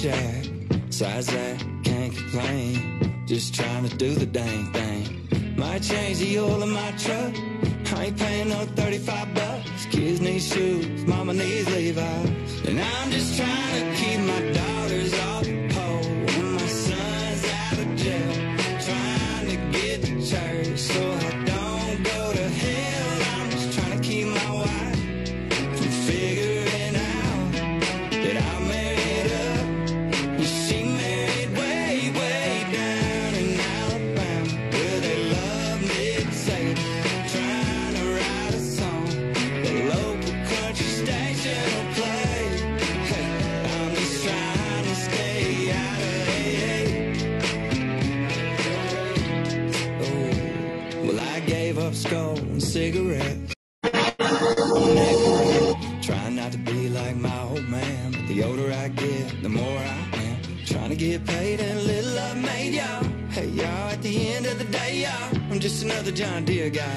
Jack. Besides that, can't complain. Just trying to do the dang thing. Might change the oil in my truck. I ain't paying no 35 bucks. Kids need shoes, mama needs Levi's. And I'm just trying to keep my daughters off the pole. My son's out of jail. Trying to get to church so Another John Deere guy.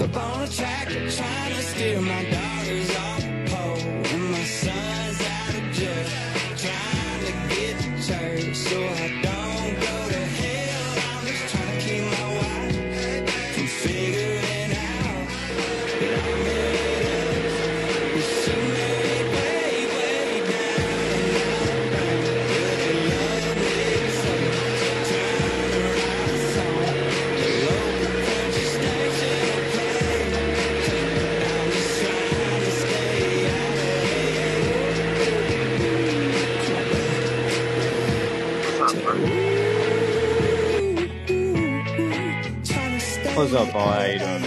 Up on a tractor, trying to steer my daughters What's up, boy? How you doing?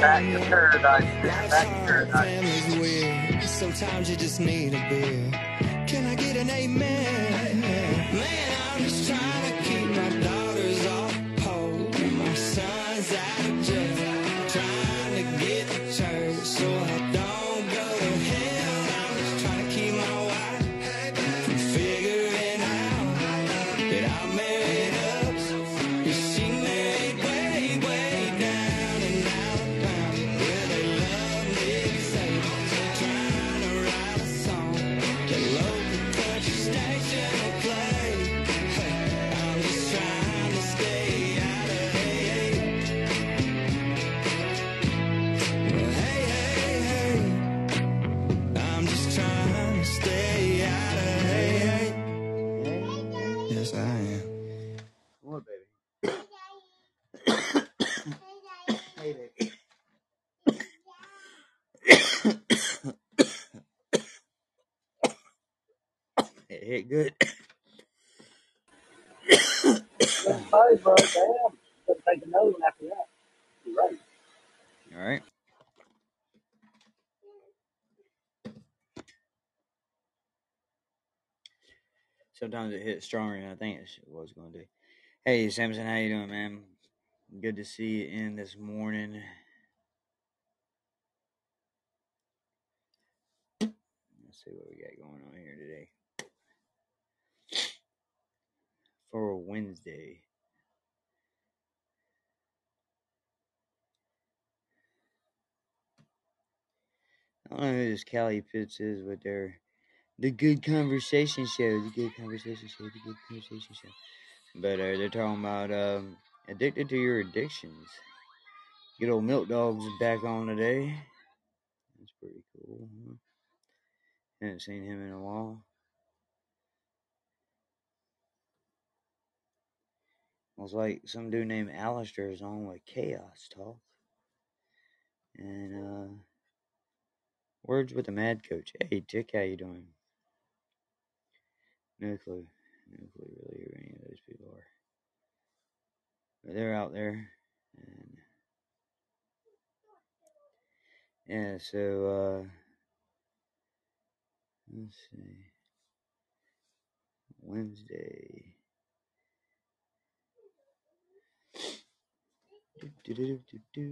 Back to paradise. Back to paradise. Sometimes you just need a beer. Sometimes it hits stronger than I think it was going to. Hey, Samson, how you doing, man? Good to see you in this morning. Let's see what we got going on here today for Wednesday. I don't know who this Callie Pitts is, but they're the Good Conversation Show. The Good Conversation Show. The Good Conversation Show. But uh, they're talking about um, addicted to your addictions. Good old Milk Dog's back on today. That's pretty cool. Huh? Haven't seen him in a while. It was like some dude named Alistair is on with Chaos Talk. And uh Words with the Mad Coach. Hey Dick, how you doing? No clue. No clue really who any of those people are. But they're out there and yeah, so uh let's see. Wednesday. Do, do, do,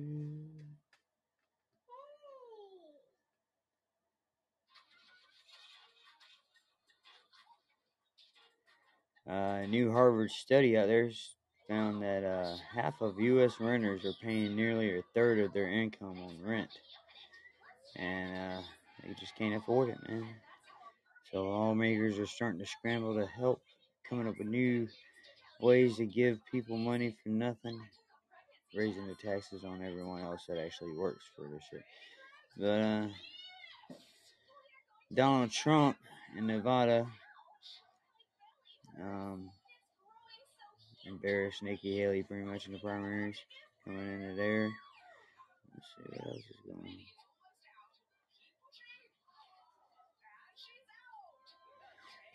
Uh, a new Harvard study out there found that uh, half of U.S. renters are paying nearly a third of their income on rent, and uh, they just can't afford it, man. So lawmakers are starting to scramble to help, coming up with new ways to give people money for nothing, raising the taxes on everyone else that actually works for this shit. But uh, Donald Trump in Nevada um, embarrassed Nikki Haley pretty much in the primaries, coming into there. Let's see what else is going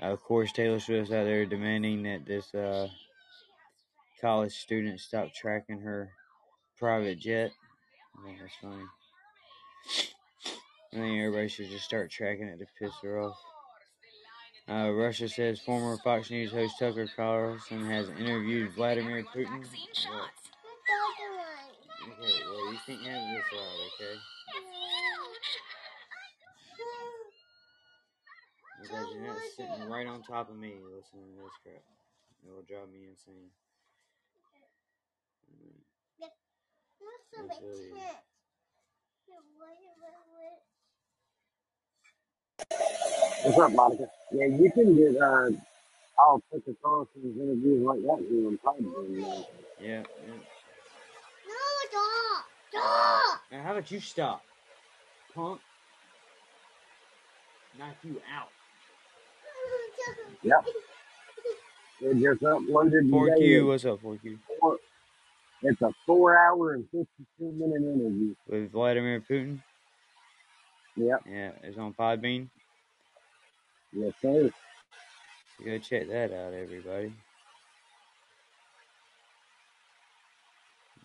on. Of course, Taylor Swift's out there demanding that this uh, college student stop tracking her private jet. I think that's funny. I think everybody should just start tracking it to piss her off. Uh, Russia says former Fox News host Tucker Carlson has interviewed Vladimir Putin. Okay, well, you can't have this loud, okay? Because you're not sitting right on top of me listening to this crap. It will drive me insane. What's up, Monica? Yeah, you can get uh, all Tucker Carlson's interviews like that here on Podbean. Uh, Yeah, yeah. Now, how about you stop, punk? Knock you out. yep. It just uploaded Four today. Q, what's up, Four Q? Four, it's a four hour and 52 minute interview. With Vladimir Putin. Yep. Yeah, it's on Podbean. Yes, sir. Go check that out, everybody.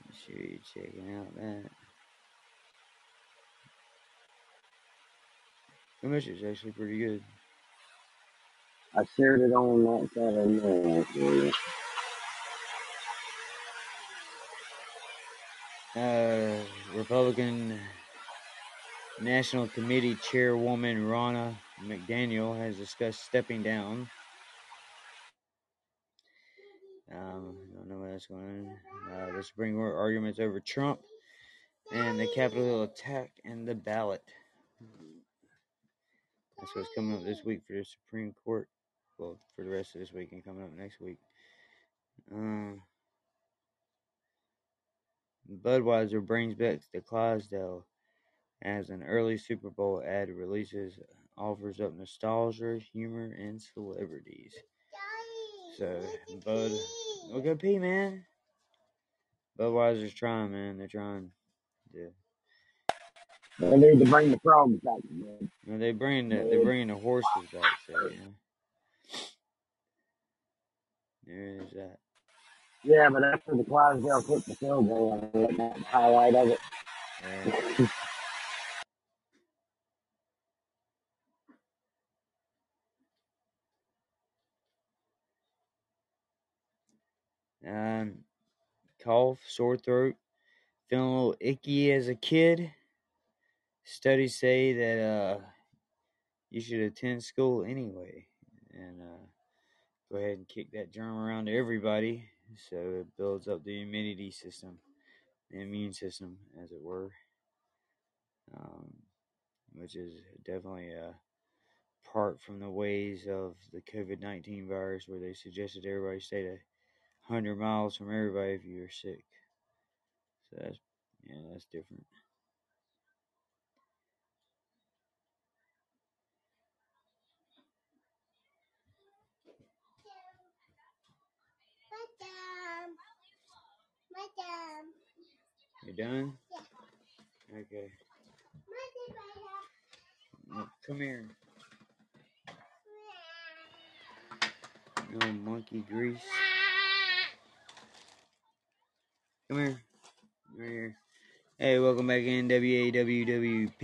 Make sure you're checking out that. The is actually pretty good. I shared it on that Saturday morning for you. Uh, Republican National Committee Chairwoman Ronna McDaniel has discussed stepping down. Um, don't know where that's going. Uh, the Supreme Court arguments over Trump and the Capitol Hill attack and the ballot. That's what's coming up this week for the Supreme Court. Well, for the rest of this week and coming up next week. Um, Budweiser brings back the Clydesdale as an early Super Bowl ad releases, offers up nostalgia, humor, and celebrities. So, Bud, we'll go pee, man. Budweiser's trying, man. They're trying. To, They need to bring the frogs back. Man. know, they bringing the they're bringing the horses back. So, you know. There is that. Yeah, but after the Clydesdale took the field goal, I let that highlight of it. Yeah. Um, cough, sore throat, feeling a little icky as a kid. Studies say that uh, you should attend school anyway, and uh, go ahead and kick that germ around to everybody, so it builds up the immunity system, the immune system, as it were. Um, which is definitely a part from the ways of the COVID nineteen virus, where they suggested everybody stay a hundred miles from everybody if you're sick. So that's yeah, that's different. You done? Yeah. Okay. Come here. No monkey grease. Come here. Come here. Hey, welcome back in WAWWPQKT.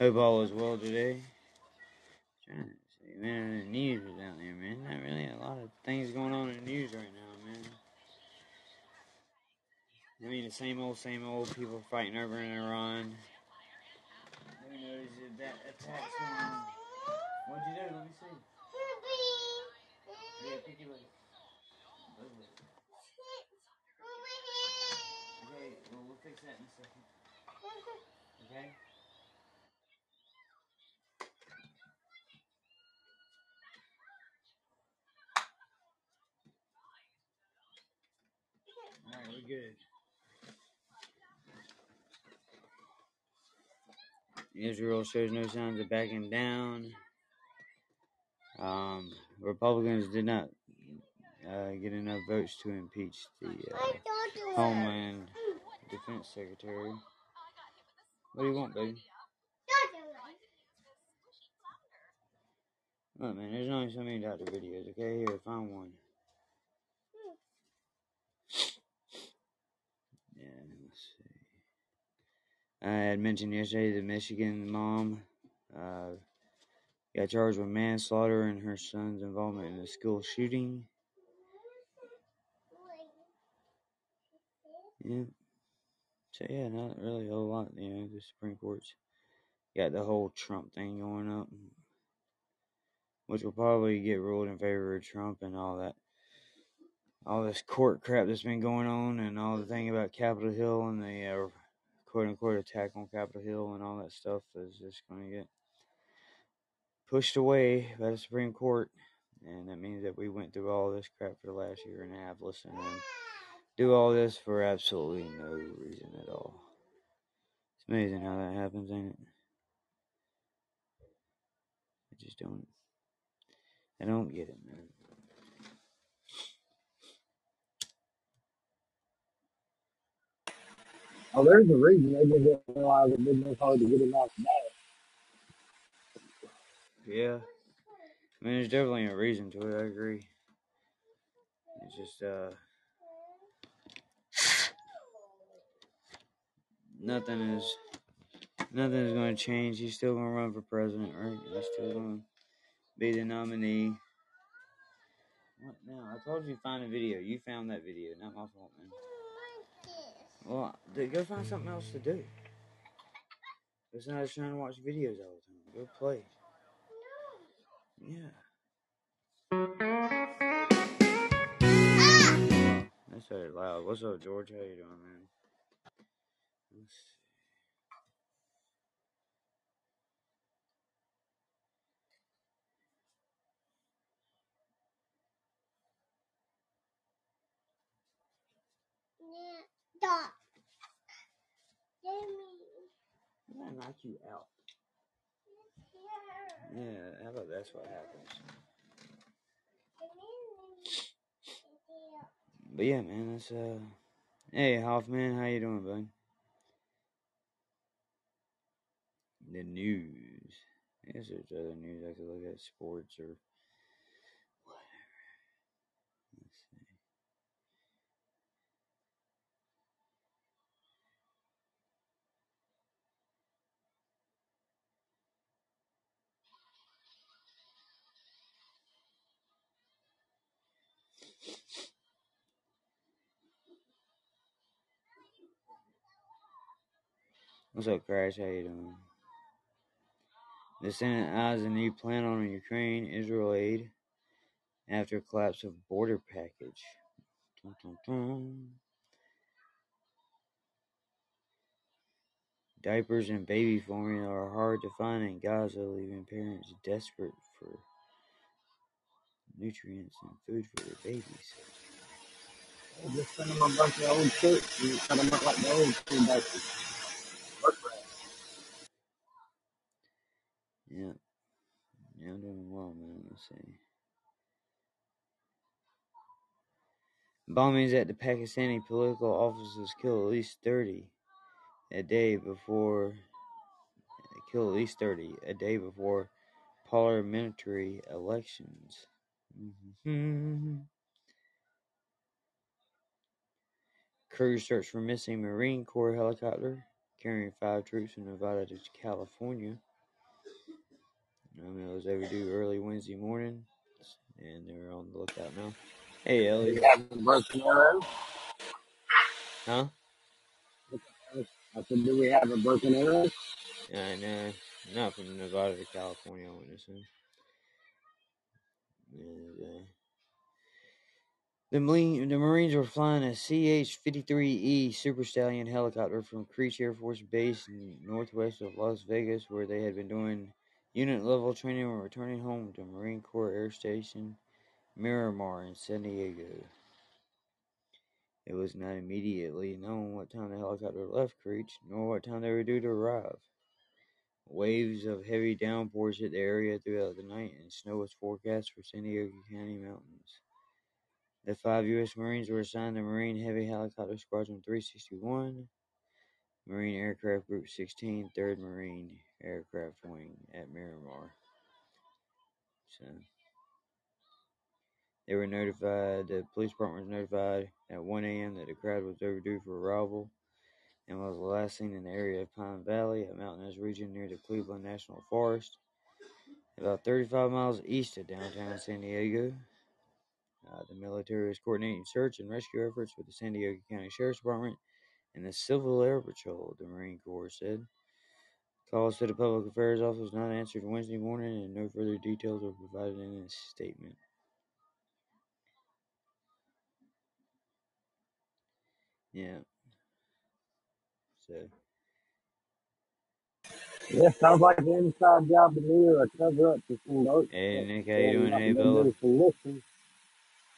Hope all is well today. I'm Trying to see, man, the news is out there, man. Not really a lot of things going on in the news right now, man. I mean, the same old, same old people fighting over in Iran. Who knows if that attack's going on? What'd you do? Let me see. Yeah. Okay, well, we'll fix that in a second. Okay? Alright, we're good. Israel shows no signs of backing down. Um, Republicans did not uh, get enough votes to impeach the uh, Homeland Defense Secretary. What do you want, baby? Look, man, there's only so many doctor videos, okay? Here, find one. Yeah, let's see. I had mentioned yesterday the Michigan mom uh, got charged with manslaughter and her son's involvement in the school shooting. Yeah. So, yeah, not really a lot, you know, the Supreme Court's got the whole Trump thing going up, which will probably get ruled in favor of Trump and all that. All this court crap that's been going on, and all the thing about Capitol Hill and the uh, quote unquote attack on Capitol Hill and all that stuff is just going to get pushed away by the Supreme Court. And that means that we went through all this crap for the last year and a half listening do all this for absolutely no reason at all. It's amazing how that happens, ain't it? I just don't. I don't get it, man. Oh, there's a reason they just didn't realize it didn't look hard to get him out today. Yeah. I mean, there's definitely a reason to it. I agree. It's just, uh, nothing is, nothing is going to change. He's still going to run for president, right? He's still going to be the nominee. What now? I told you to find a video. You found that video. Not my fault, man. Well, dude, go find something else to do. It's not just trying to watch videos all the time. Go play. Yeah. Ah! That's very loud. What's up, George? How you doing, man? Let's see. I'm gonna knock you out. Yeah, how about that's what happens. But yeah, man, that's uh. Hey, Hoffman, how you doing, bud? The news. I guess there's other news I could look at, sports or whatever. Let's see. What's up, Crash? How you doing? The Senate eyes a new plan on Ukraine Israel aid after collapse of border package. Dun, dun, dun. Diapers and baby formula are hard to find in Gaza, leaving parents desperate for nutrients and food for their babies. They just sent him a bunch of old shirts and cut them up like the old school diapers. Work for it. Yeah, yeah, I'm doing well, man. Let's see. Bombings at the Pakistani political offices kill at least 30 a day before kill at least 30 a day before parliamentary elections. Crew search for missing Marine Corps helicopter carrying five troops from Nevada to California. I mean, it was overdue early Wednesday morning, and they're on the lookout now. Hey, Ellie. A broken arrow. Huh? I said, do we have a broken arrow? Uh, no, not from Nevada to California, I wouldn't assume. And, uh, the, Marine, the Marines were flying a CH-53E Super Stallion helicopter from Creech Air Force Base northwest of Las Vegas, where they had been doing unit-level training and were returning home to Marine Corps Air Station Miramar in San Diego. It was not immediately known what time the helicopter left Creech, nor what time they were due to arrive. Waves of heavy downpours hit the area throughout the night, and snow was forecast for San Diego County mountains. The five U.S. Marines were assigned to Marine Heavy Helicopter Squadron 361, Marine Aircraft Group 16, 3rd Marine Aircraft Wing at Miramar. So they were notified, the police department was notified at 1 a.m. that the crowd was overdue for arrival and was last seen in the area of Pine Valley, a mountainous region near the Cleveland National Forest, about 35 miles east of downtown San Diego. Uh, the military is coordinating search and rescue efforts with the San Diego County Sheriff's Department and the Civil Air Patrol, the Marine Corps said. Calls to the Public Affairs Office was not answered Wednesday morning, and no further details were provided in a statement. Yeah. So, Yeah, sounds like an inside job to me or a cover up to some boats. hey Nick, how you doing? Hey Bella. good for listening.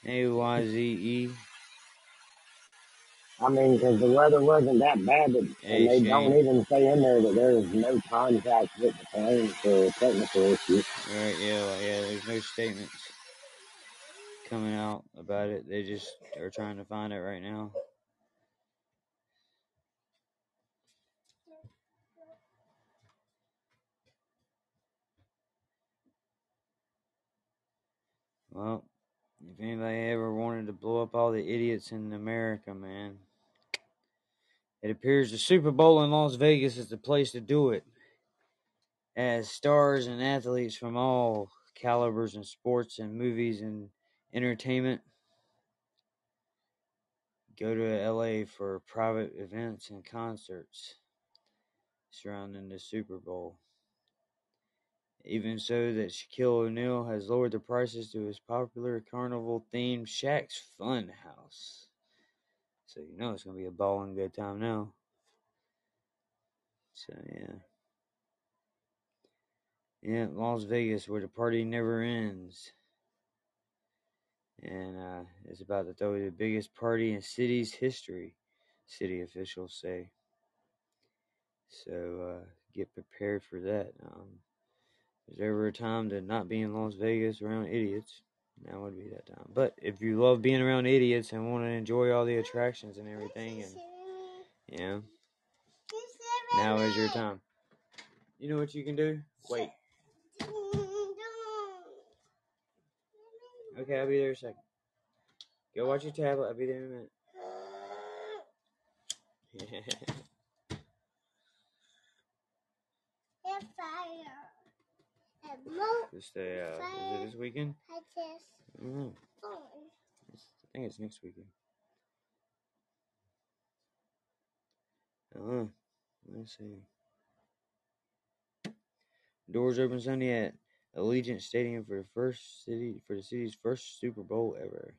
Hey YZE. I mean, because the weather wasn't that bad, that, and they don't even say in there that there's no contact with the plane for technical issues. Right, yeah, well, yeah, there's no statements coming out about it. They just are trying to find it right now. Well, if anybody ever wanted to blow up all the idiots in America, man, it appears the Super Bowl in Las Vegas is the place to do it. As stars and athletes from all calibers in sports and movies and entertainment go to LA for private events and concerts surrounding the Super Bowl. Even so, that Shaquille O'Neal has lowered the prices to his popular carnival themed Shaq's Fun House. So you know it's gonna be a balling good time now. So yeah. Yeah, Las Vegas where the party never ends. And uh, it's about to throw the biggest party in city's history, city officials say. So uh, get prepared for that. Um, there's ever a time to not be in Las Vegas around idiots, now would be that time. But if you love being around idiots and want to enjoy all the attractions and everything, and know, now is your time. You know what you can do? Wait. Okay, I'll be there in a second. Go watch your tablet. I'll be there in a minute. Just uh, is it this weekend? I don't know. It's- I think it's next weekend. Uh, let's see. Doors open Sunday at Allegiant Stadium for the first city for the city's first Super Bowl ever.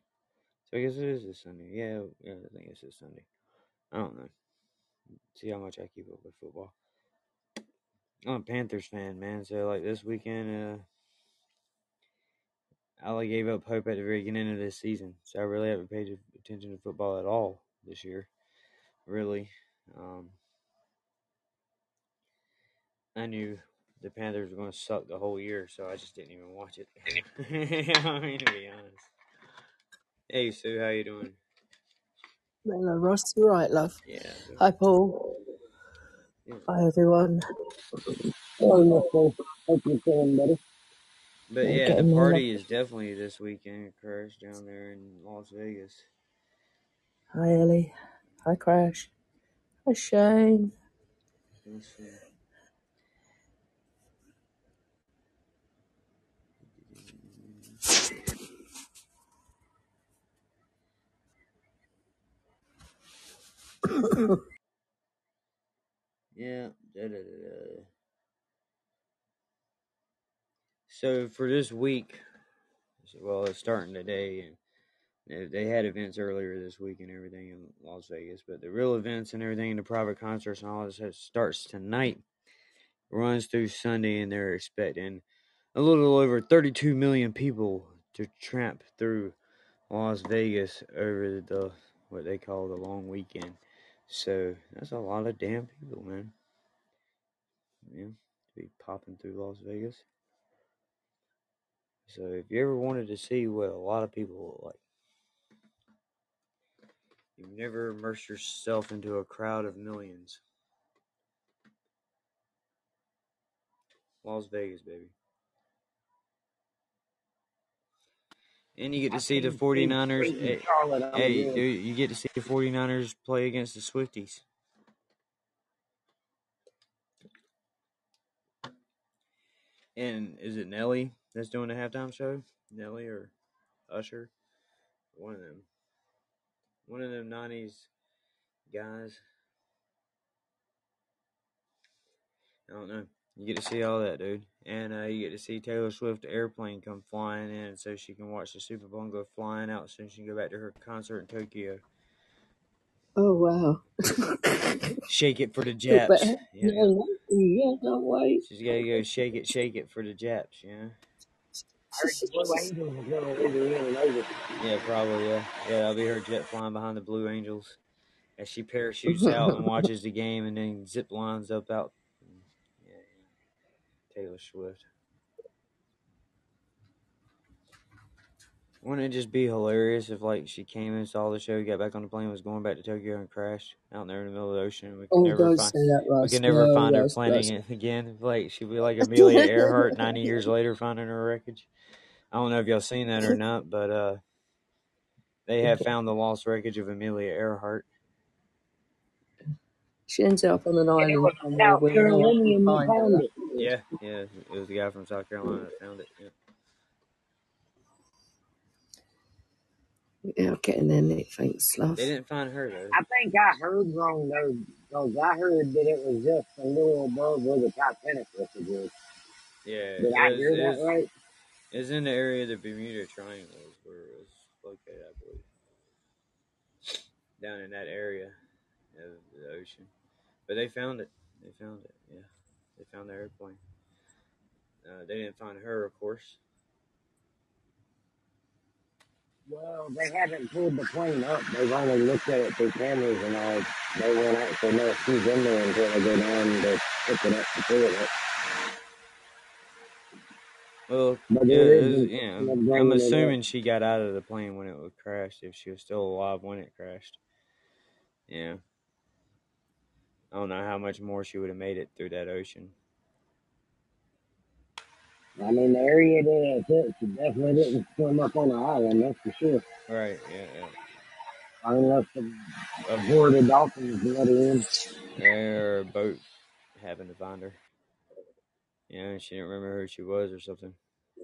So I guess it is this Sunday. Yeah, yeah, I think it's this Sunday. I don't know. See how much I keep up with football. I'm a Panthers fan, man. So like this weekend, uh, I gave up hope at the very beginning of this season. So I really haven't paid attention to football at all this year. Really. Um, I knew the Panthers were going to suck the whole year, so I just didn't even watch it. I mean, to be honest. Hey, Sue, how you doing? Hello, Ross. You right, love? Yeah. Hi, Paul. Yeah. Hi, everyone. Sorry, Mister. Hope you're feeling better. But Yeah, yeah, the getting there. party is definitely this weekend, Crash, down there in Las Vegas. Hi, Ellie. Hi, Crash. Hi, Shane. Let's see. Yeah. Da, da, da. So for this week, well, it's starting today, and they- had events earlier this week and everything in Las Vegas, but the real events and everything, the private concerts and all this, starts tonight, runs through Sunday, and they're expecting a little over 32 million people to tramp through Las Vegas over the what they call the long weekend. So that's a lot of damn people, man. Yeah, to be popping through Las Vegas. So if you ever wanted to see what a lot of people look like, you've never immersed yourself into a crowd of millions. Las Vegas, baby. And you get to see the 49ers. Hey, hey, dude, you get to see the 49ers play against the Swifties. And is it Nelly that's doing the halftime show? Nelly or Usher? One of them. One of them 90s guys. I don't know. You get to see all that, dude. And uh, you get to see Taylor Swift airplane come flying in so she can watch the Super Bowl and go flying out so she can go back to her concert in Tokyo. Oh wow. Shake it for the But Japs. yeah, Yeah. yeah, can't. She's got to go shake it, shake it for the Japs, yeah? Blue Angels is going to leave her in and over. Yeah, probably, yeah. Yeah, that'll be her jet flying behind the Blue Angels as she parachutes out and watches the game and then zip lines up out. Yeah, yeah. Taylor Swift. Wouldn't it just be hilarious if, like, she came and saw the show, got back on the plane, was going back to Tokyo, and crashed out there in the middle of the ocean? We could Oh, never find, say that, we Russ. could never No, find her Russ, planning Russ. it again. Like she'd be like Amelia Earhart, ninety years later, finding her wreckage. I don't know if y'all seen that or not, but uh, they have found the lost wreckage of Amelia Earhart. She ends up on an And it island was somewhere South where no one Carolinian can that find her. found it. Yeah, yeah, it was the guy from South Carolina that found it. Yeah. Yeah, getting there, Nick. Thanks, love. They didn't find her though. I think I heard wrong though, because I heard that it was just a little above where the Titanic wreckage was. Yeah, Did it I was, hear that was, right? it was in the area of the Bermuda Triangle is where it was located, I believe. Down in that area of the ocean. But they found it. They found it, yeah. They found the airplane. Uh, they didn't find her, of course. Well, they haven't pulled the plane up. They've only looked at it through cameras and all. They won't actually know if she's in there until they go down to pick it up to pull it up. Well, But yeah, was, yeah. I'm bringing it up. assuming she got out of the plane when it was crashed. If she was still alive when it crashed, yeah. I don't know how much more she would have made it through that ocean. I mean, the area that it's at, she definitely didn't swim up on the island, that's for sure. Right? Yeah. Unless the yeah. A, horde of dolphins let her in. or a boat happened to find her. Yeah, she didn't remember who she was or something.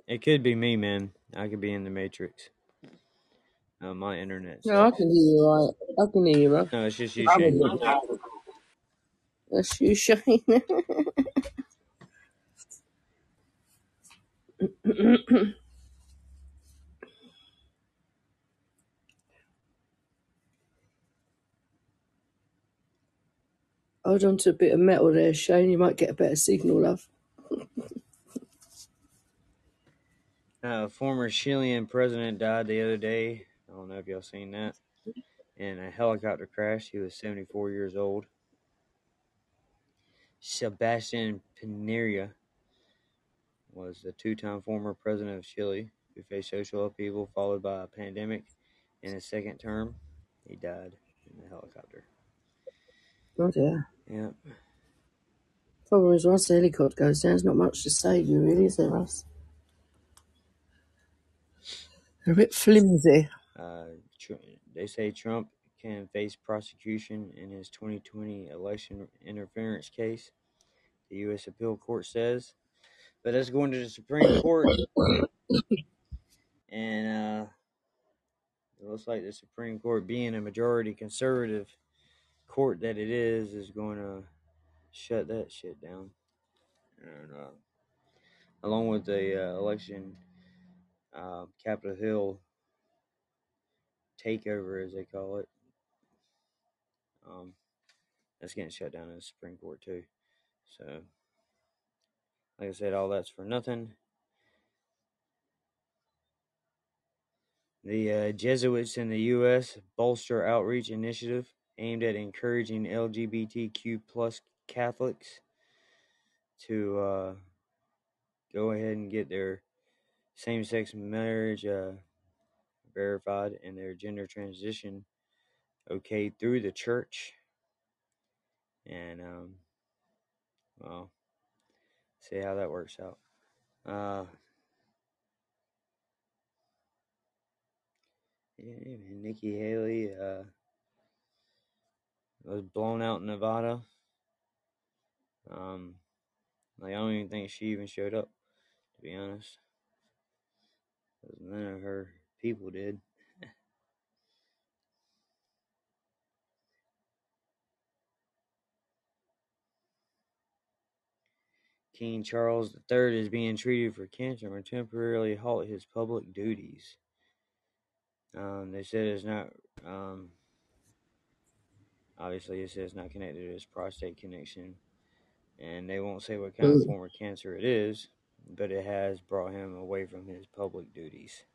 It could be me, man. I could be in the Matrix. Uh, my internet No, I can hear you right. I can hear you, Russ. No, it's just you, Shane. That's you, Shane. Hold on to a bit of metal there, Shane. You might get a better signal, love. Uh, former Chilean president died the other day. I don't know if y'all seen that. In a helicopter crash. He was 74 years old. Sebastian Piñera was the two-time former president of Chile who faced social upheaval followed by a pandemic. In his second term, he died in the helicopter. Oh dear. Yeah. Problem is, once the helicopter goes down, there's not much to save you, really, is there, Russ? They're a bit flimsy. Uh, Tr- they say Trump can face prosecution in his 2020 election interference case. The U.S. Appeal Court says, but that's going to the Supreme Court, and uh, it looks like the Supreme Court, being a majority conservative court that it is, is going to shut that shit down. And uh, along with the uh, election, uh, Capitol Hill takeover, as they call it. Um, that's getting shut down in the Supreme Court too. So, like I said, all that's for nothing. The uh, Jesuits in the U.S. bolster outreach initiative aimed at encouraging LGBTQ plus Catholics to uh, go ahead and get their same-sex marriage uh, verified and their gender transition okay through the church. And um, well, see how that works out. Uh, yeah, Nikki Haley uh, was blown out in Nevada. Um, like I don't even think she even showed up, to be honest. 'Cause none of her people did. King Charles III is being treated for cancer and temporarily halt his public duties. Um, they said it's not. Um, obviously, it says it's not connected to his prostate connection, and they won't say what kind of form of cancer it is, but it has brought him away from his public duties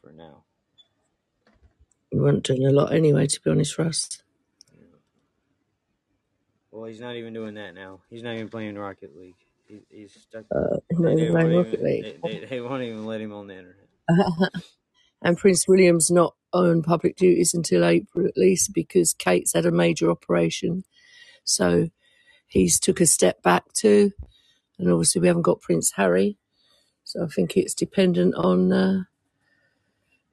for now. We weren't doing a lot anyway, to be honest, Russ. Well, he's not even doing that now. He's not even playing Rocket League. He, he's stuck. Uh, They, they won't even. They, they, they won't even let him on the internet. and Prince William's not on public duties until April at least because Kate's had a major operation. So he's took a step back too. And obviously we haven't got Prince Harry. So I think it's dependent on uh,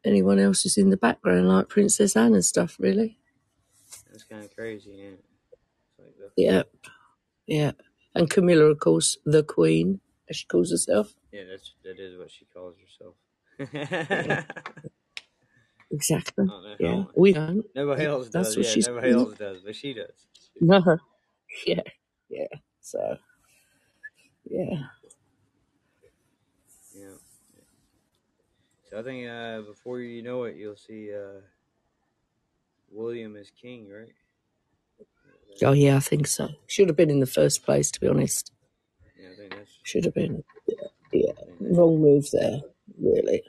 anyone else who's in the background, like Princess Anne and stuff, really. That's kind of crazy, it? Like the, Yeah, yeah. And Camilla, of course, the Queen, as she calls herself. yeah, that's that is what she calls herself. Yeah, exactly. Oh, Yeah, we don't. nobody else That's does. what Yeah, she's nobody else does, but she does. No. Yeah, yeah. So, yeah. Yeah. So I think uh, before you know it, you'll see uh, William as king, right? Oh, yeah, I think so. Should have been in the first place, to be honest. Yeah, I think that's. Should have been. Yeah, think wrong move there, really.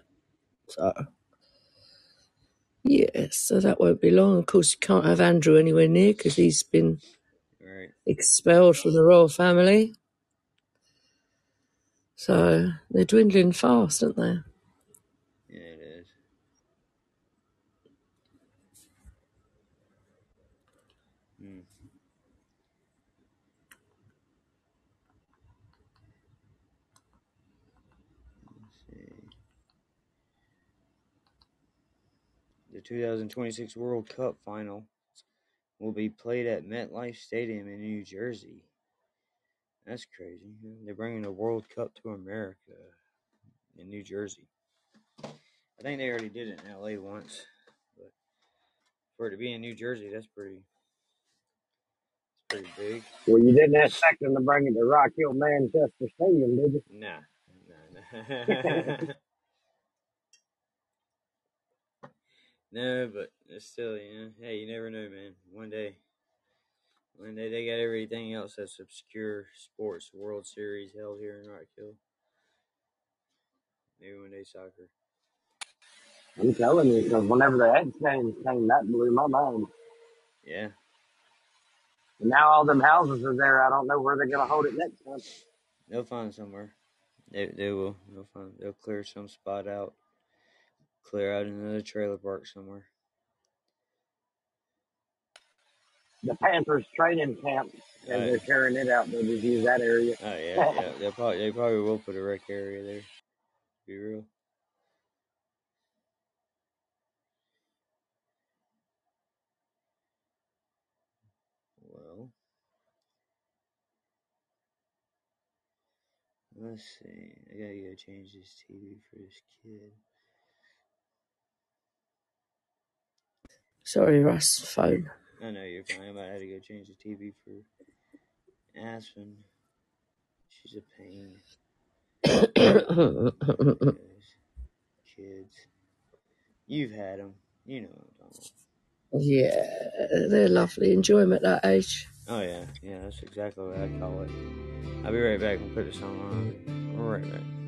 So, yeah, so that won't be long. Of course, you can't have Andrew anywhere near because he's been right. expelled from the royal family. So they're dwindling fast, aren't they? Yeah, it is. Hmm. Let's see. The 2026 World Cup final will be played at MetLife Stadium in New Jersey. That's crazy. They're bringing the World Cup to America in New Jersey. I think they already did it in LA once, but for it to be in New Jersey, that's pretty, pretty big. Well, you didn't expect them to bring it to Rock Hill Manchester Stadium, did you? Nah, nah, nah. no, but it's still, you know, hey, you never know, man. One day, one day they got everything else that's obscure sports, World Series held here in Rock Hill. Maybe one day soccer. I'm telling you, because whenever the X Games came, that blew my mind. Yeah, And now all them houses are there. I don't know where they're going to hold it next time. they'll find somewhere. They they will. They'll find. They'll clear some spot out. Clear out another trailer park somewhere. The Panthers training camp, and yeah. they're tearing it out. They'll just use that area. Oh yeah, yeah. They probably they probably will put a rec area there. Be real. Well, let's see. I gotta go change this TV for this kid. Sorry, Russ, phone. I know you're fine. but I had to go change the TV for Aspen. She's a pain. Kids, you've had them. You know what I'm talking yeah, they're lovely. Enjoy them at that age. Oh yeah, yeah. That's exactly what I call it. I'll be right back and put this song on. Right back.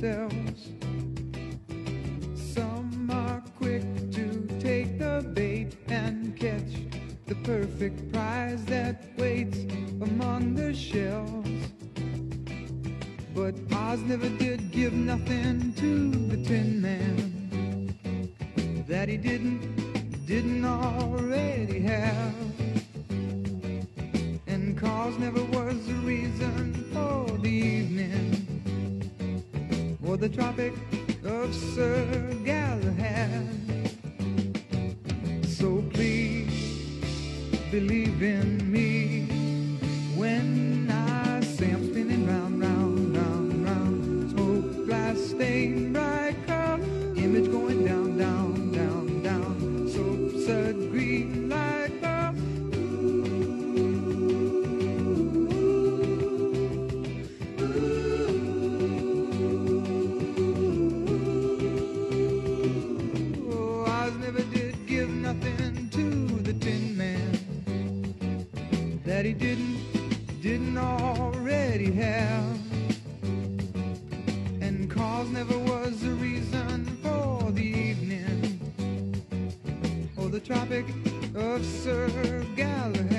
Themselves. Some are quick to take the bait and catch the perfect prize that waits among the shells. But Oz never did give nothing to the Tin Man that he didn't, didn't already have. And cause never was the reason for the evening or the Tropic of Sir Galahad. So please believe in me the Tropic of Sir Galahad.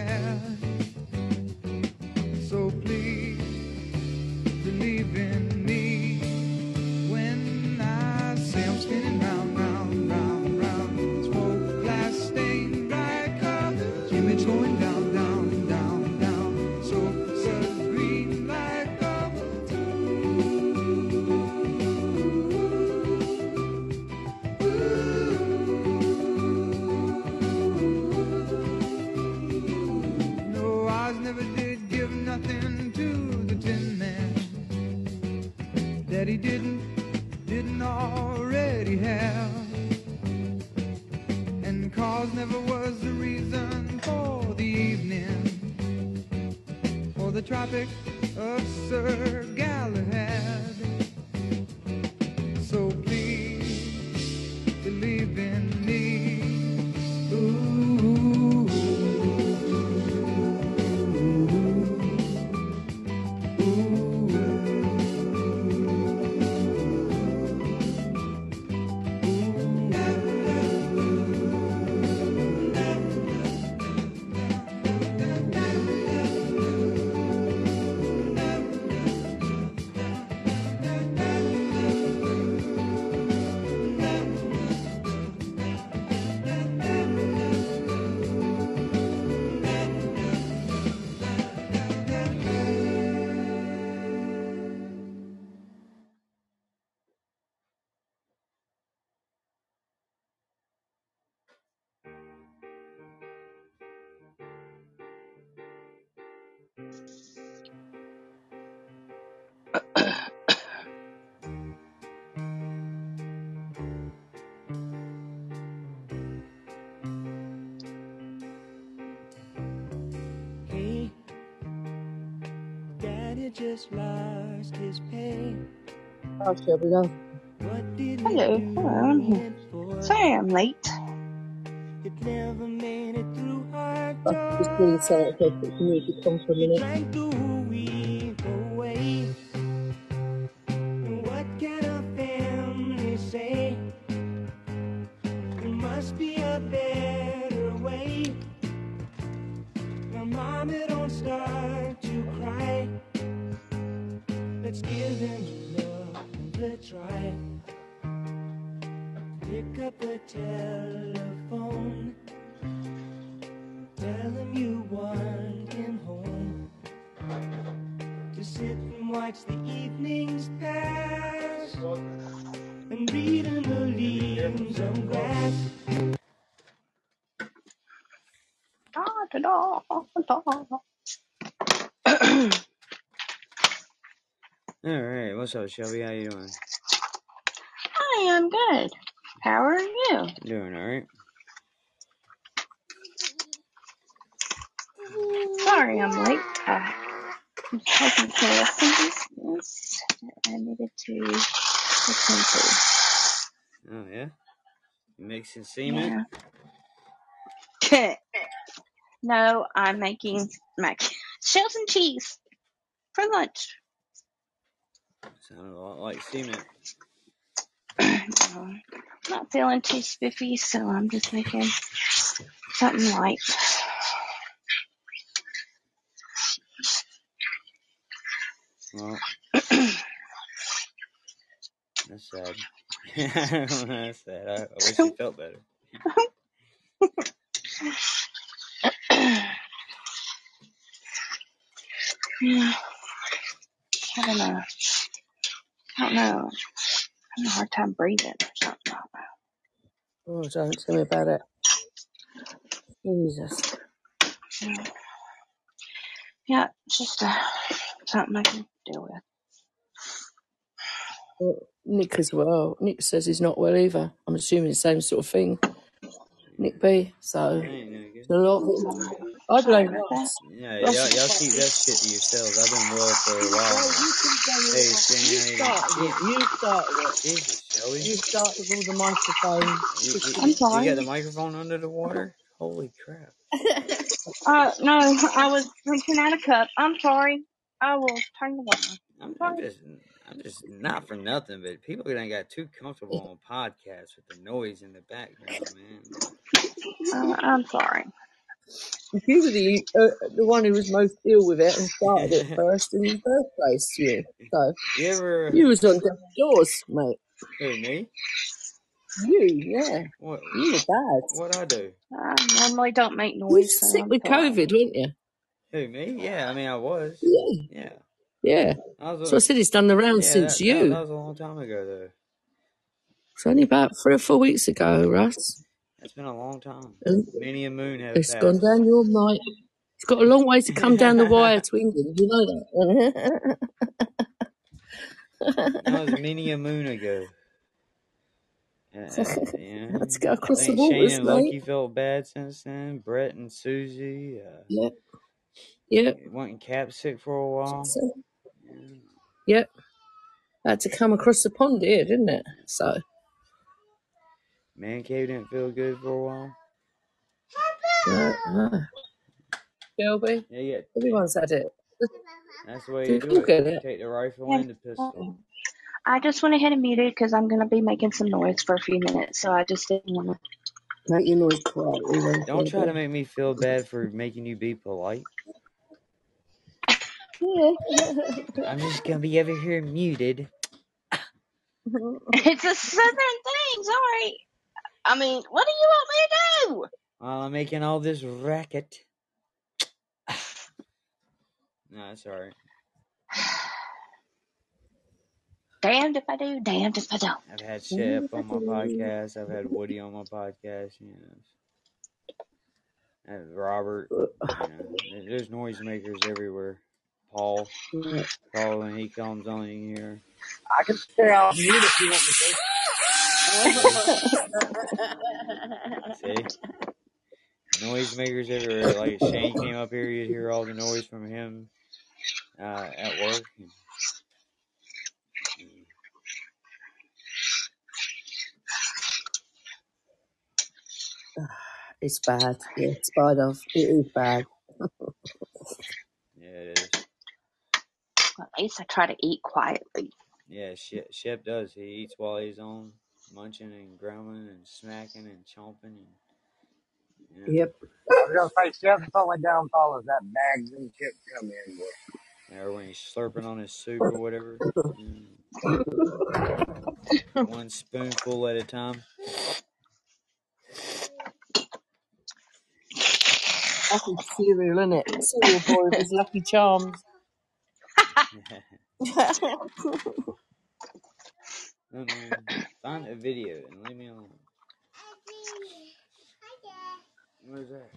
Just lost his pay. Oh, love. What did Hello, hello, I'm here. Sorry I'm late. It never made it through our I just really sorry if the music come for a minute. Let's give him another try. Pick up the telephone. Tell him you want him home to sit and watch the evenings pass and read in the leaves on grass. Da, da, da, da. All right, what's up, Shelby? How you doing? Hi, I'm good. How are you? Doing all right. Sorry I'm late. Uh, I'm care of some business I needed to attend Oh yeah. Mixing to. semen? Yeah. no, I'm making mac shells and cheese for lunch. Sounded a lot like cement. No, not feeling too spiffy, so I'm just making something light. Well, that's sad. that's sad. I, I wish you felt better. Yeah. Having a, I don't know, I'm having a hard time breathing or something. Oh, don't tell me about it. Jesus. Yeah, yeah it's just uh, something I can deal with. Well, Nick as well. Nick says he's not well either. I'm assuming the same sort of thing. Nick B. So That ain't no it's a lot. I Sorry blame about. Ross. Yeah, y'all, y'all keep that shit to yourselves. I've been well for a while Well, now. you can blame it. Hey, You Shane, started it. You started it. Jesus, Shelby. You started all the microphone. You, you, I'm you sorry. got the microphone under the water? Holy crap. Uh, no, I was drinking out of cup. I'm sorry. I will turn the water. I'm, I'm just, I'm just not for nothing, but people done got too comfortable on podcasts with the noise in the background, man. Uh, I'm sorry. You were the uh, the one who was most ill with it and started it first in the first place. You. So You ever, you was on death's doors, mate. who, me? You, yeah. What, You were bad. what I do? I normally don't make noise. was So sick I'm with sorry. COVID, weren't you? Who, me? Yeah, I mean, I was. Yeah. Yeah. Yeah. Was So I said it's done the rounds yeah, since that, you. that, was a long time ago, though. It's only about three or four weeks ago, Russ. It's been a long time. And Many a moon have it's passed. gone down your night. It's got a long way to come down the wire to England. You know that. That was many a moon ago. Uh, yeah. Let's go across the think Shane and mate. Lucky felt bad since then. Brett and Susie. Uh, Yep. Yep. went and cap sick for a while. So, Yeah. yep. Had to come across the pond here, didn't it? So, Man Cave didn't feel good for a while. no, no. Shelby, Yeah, yeah. everyone's had it. That's the way you do you it. get it? Take the rifle Yeah. and the pistol. I just went ahead and muted because I'm going to be making some noise for a few minutes. So I just didn't want to. Make your noise quietly then, Don't try to Shelby. make me feel bad for making you be polite. I'm just gonna be over here muted. It's a southern thing. Sorry. I mean, what do you want me to do? While I'm making all this racket. No, it's alright. Damned if I do, damned if I don't. I've had Shep on my podcast. I've had Woody on my podcast. You know, Robert. You know, there's noisemakers everywhere. Paul, Paul, when he comes on in here. I can stay off mute if you want me to. See, noisemakers everywhere. Like Shane came up here, you'd hear all the noise from him uh, at work. It's bad. Yeah, it's bad of. It is bad. Yeah, it is. Well, at least I try to eat quietly. Yeah, Shep, Shep does. He eats while he's on, munching and grumbling and smacking and chomping. And, you know, Yep. I was gonna say Shep's only downfall is that bags and chips come in with. or when he's slurping on his soup or whatever. Mm. One spoonful at a time. That's his cereal, isn't it? Cereal boy with his Lucky Charms. Mm-mm. Find a video and leave me alone. What is that?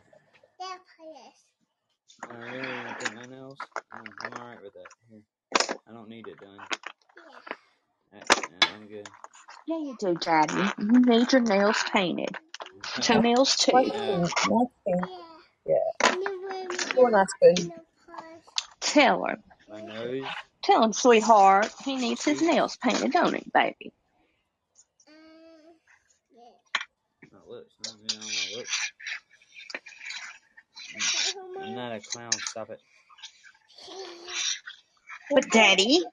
Oh, you don't even think my nails? Oh, I'm alright with that. Here. I don't need it done. Yeah, I'm good. Yeah, you do, Daddy. You need your nails painted. Toenails too. Nice Yeah. thing. Nice thing. Yeah. Go on, Aspen. Tell him. My nose. Tell him, sweetheart. He needs his nails painted, don't he, baby? My lips. I don't need it on my lips. not a clown. Stop it. But daddy,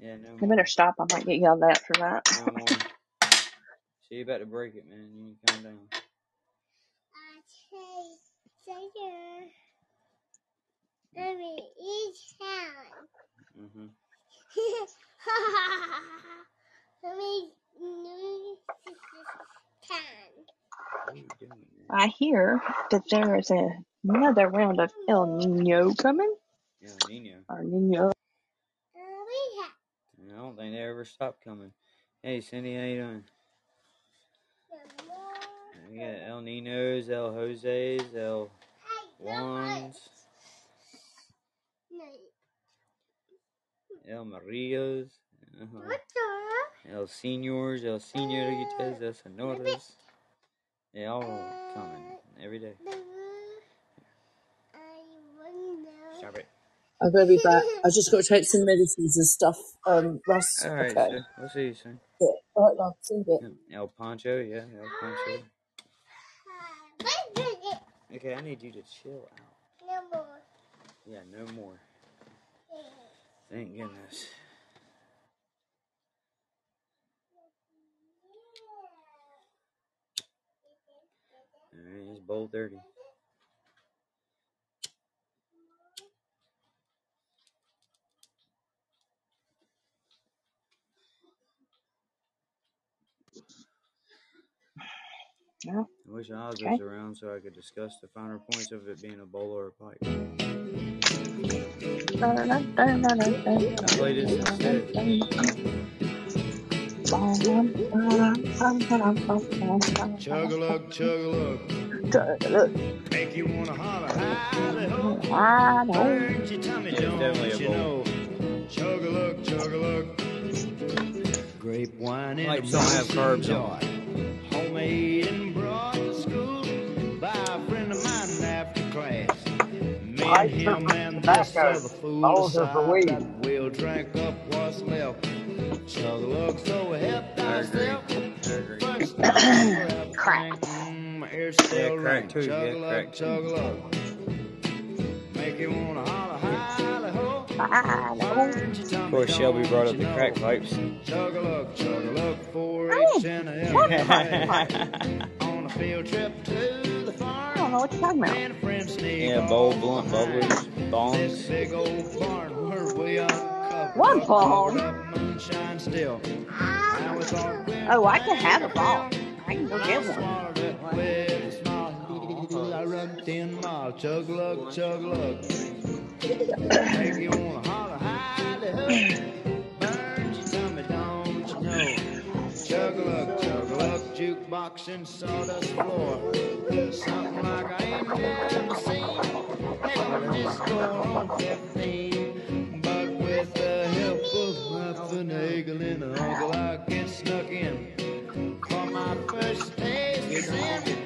Yeah, no you more. better stop. I might get yelled at for that. No more. See, you about to break it, man. You need to calm down. Mm-hmm. What are you doing, man? I hear that there is a, another round of El Nino coming. El Nino. Or Nino. I don't think they ever stop coming. Hey, Cindy, how you doing? We got El Ninos, El Jose's, El Juans, El Marios, uh, El Senors, El Senoritas, El Senoras. They all coming every day. Stop it. I'm going to be back. I just got to take some medicines and stuff. Um, Russ. All right, okay. sir. We'll see you soon. Yeah. All right, love. See you in bit. El Pancho, yeah, El Pancho. Okay, I need you to chill out. No more. Yeah, no more. Thank goodness. Alright, it's bowl 30. Yeah. I wish Oz Okay. was around so I could discuss the finer points of it being a bowl or a pipe. I played this instead. Chug a lug, chug a lug. Make you wanna holler, howdy ho. I know. Burns your tummy Yeah, it's joints, definitely a you bowl. know. Chug a lug, chug a lug. Grape wine in Pipes a don't have carbs on. Homemade and brought to school by a friend of mine after class. Me and him and this tobacco. other fool Those decided weed. that we'll drink up what's left. Chug a lug, so we helped I agree. ourselves. I agree. First time for Crack. everything. My ears still crack too, Chug yeah, a lug, crack too. chug a lug. Make you wanna holler, Of course, Shelby brought up the crack pipes. Chug a lug, chug a lug, four Hey, H and a what M. crack pipe? On a field trip to the I don't know what you're talking about. And a friend sneak yeah, bowl, blunt, behind. bubblers, This bongs. big old barn where we uncovered One up, ball. covered up moonshine still. Now it's all green Oh, I can have a right ball. I can go get one. swallowed it with a smile. I run ten mile, chug lug, chug lug. Jukebox and sawdust floor. Something like I ain't never seen. Maybe disco on 15. But with the help of my finagling uncle, I get snuck in. For my first taste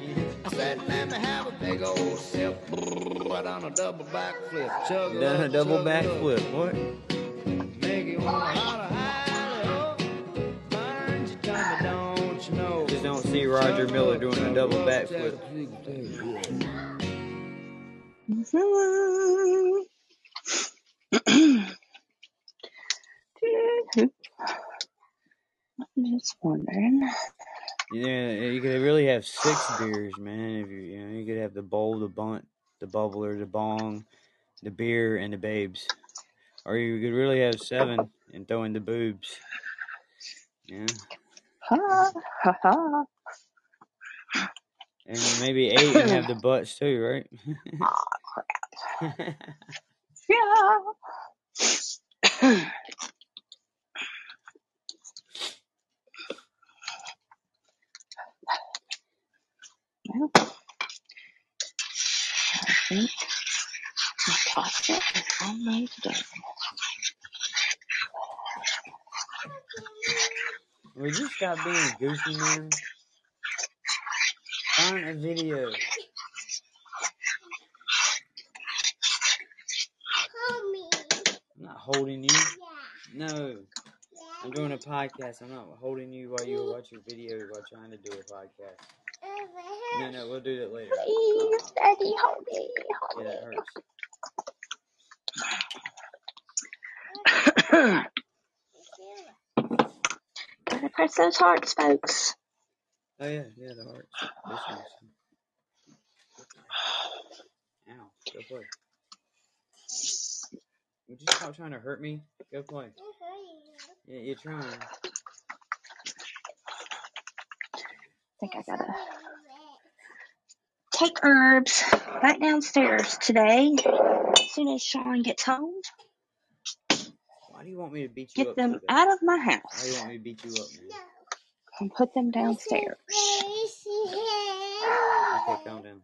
I said, let have a big old sip. Right on a double backflip. Chug Done a double chug lug. backflip. What? Make you wanna holler, holler, oh, ho. Burns your tummy, don't you know? Just don't see Roger Chug Miller doing a double lug, backflip. I'm just wondering. Yeah, you could really have six beers, man. If you, you know, you could have the bowl, the bunt, the bubbler, the bong, the beer, and the babes. Or you could really have seven and throw in the boobs. Yeah, Ha ha ha. and maybe eight and have the butts too, right? Aw, Yeah. Well, I think the pasta is almost done. Would you stop being goofy man? Find a video. I'm not holding you. No. I'm doing a podcast. I'm not holding you while you watch your video while trying to do a podcast. No, no, we'll do that later. Please, Daddy, hold me. Yeah, that Hold hurts. Gotta press those hearts, folks. Oh yeah, yeah, the hearts. Ow, go play. Would you stop trying to hurt me? Go play. Yeah, you're trying. I think I gotta take herbs back downstairs today. As soon as Sean gets home, Why do you want me to beat you get up them so out of my house. Why do you want me to beat you up, man? and put them downstairs Okay, calm down.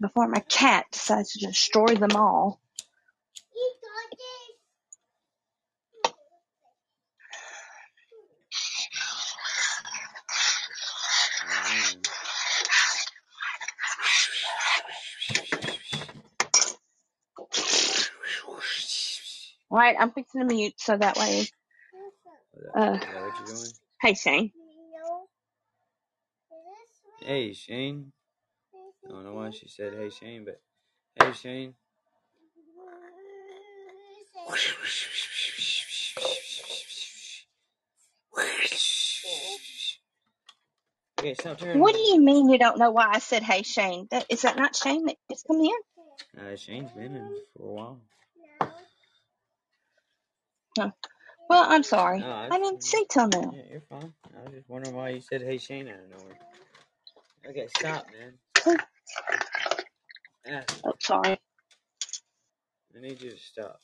before my cat decides to destroy them all. Mm. All right, I'm fixing to mute so that way. Uh, is that what you're doing? Hey, Shane. Hey, Shane. I don't know why she said hey, Shane, but hey, Shane. Okay, stop turning. What do you mean you don't know why I said hey, Shane? That, is that not Shane that just come in? Uh, Shane's been in for a while. Well, I'm sorry. No, I didn't see till now. Yeah, you're fine. I was just wondering why you said hey, Shane out of nowhere. Okay, stop, man. Ah, Oh, sorry. I need you to stop.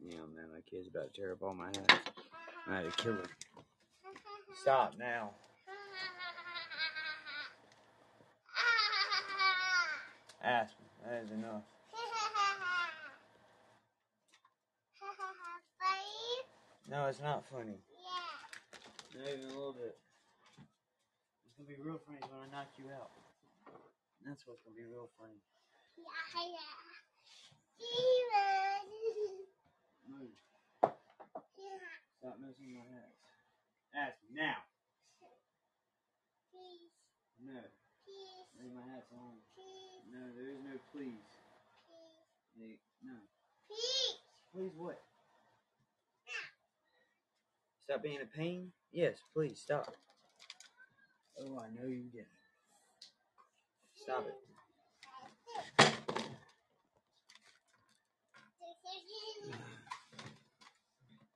Yeah, man, my kid's about to tear up all my hats. I had to kill her. Stop now. Ask me. That is enough. No, it's not funny. Not even a little bit. It's gonna be real funny when I knock you out. That's what's gonna be real funny. Yeah, yeah. Move. Stop messing my hats. Ask me now. No. Leave my hats on. No, there is no please. Hey, no. Please Please what? Stop being a pain? Yes, please stop. Oh, I know you did. Stop it.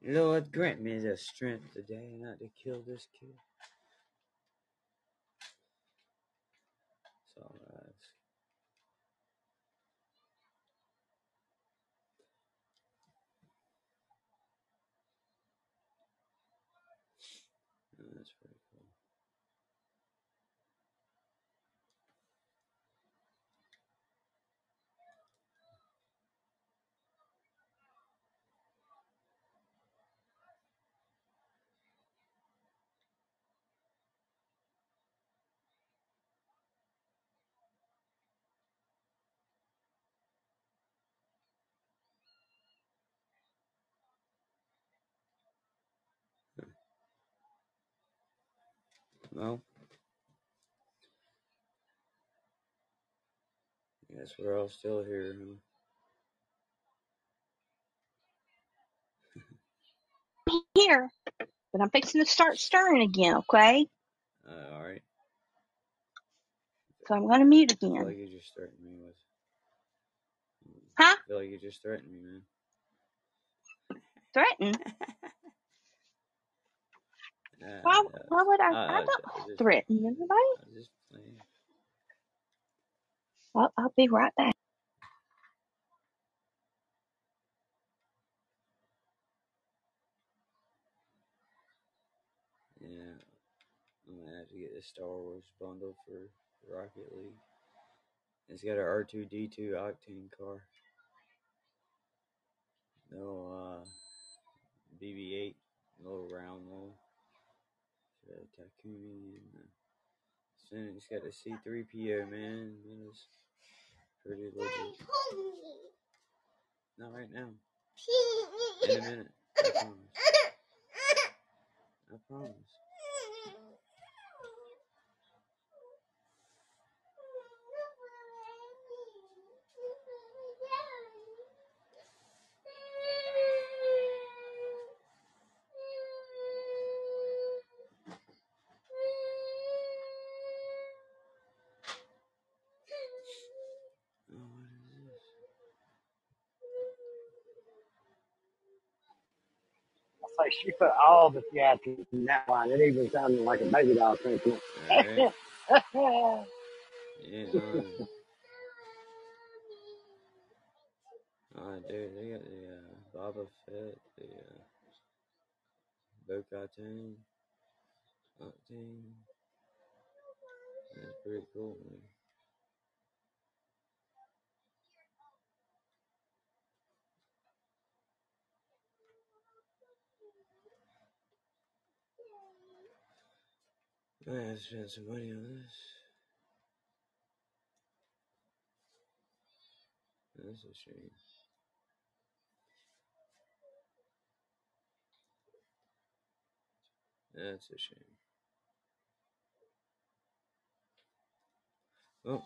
Lord, grant me the strength today not to kill this kid. That's all I ask. Oh, that's pretty cool. Well, guess we're all still here. Huh? Here. But I'm fixing to start stirring again, okay? Uh, all right. So I'm going to mute I feel again. like you just threatened me with. Huh? I feel like you just threatened me, man. Threaten? Why, why would I? I uh, don't just- threaten anybody. I was just playing. Well, I'll be right back. Yeah, I'm gonna have to get the Star Wars bundle for Rocket League. It's got a R2D2 octane car. No uh, BB8, little round one. Takumi and the Senate. Got a C3PO, man. That is pretty legit. Not right now. In a minute. I promise. I promise. She put all the theatrics in that line. It even sounded like a baby doll singing. Alright. oh, Yeah, uh, uh, dude, they got the uh, Boba Fett, the uh, Bo Katan, Octane. That's pretty cool, man. I have to spend some money on this. That's a shame. That's a shame. Oh,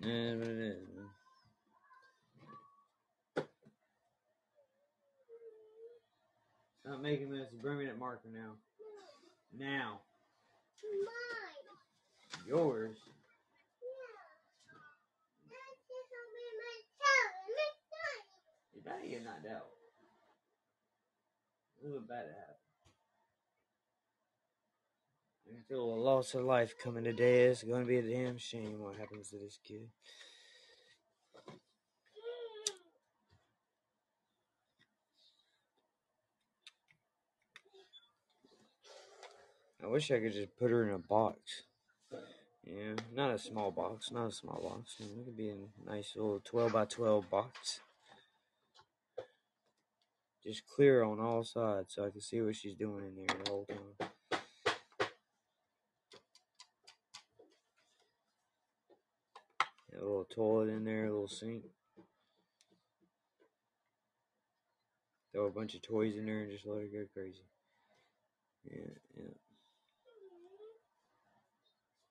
but it is. Stop making this. Me that marker now. Now. Yours. You better get knocked out. This is bad to happen. Can feel a loss of life coming today. It's going to be a damn shame what happens to this kid. Wish I could just put her in a box. Yeah, not a small box, not a small box. It could be a nice little 12 by 12 box. Just clear on all sides so I can see what she's doing in there the whole time. A little toilet in there, a little sink. Throw a bunch of toys in there and just let her go crazy. Yeah, yeah.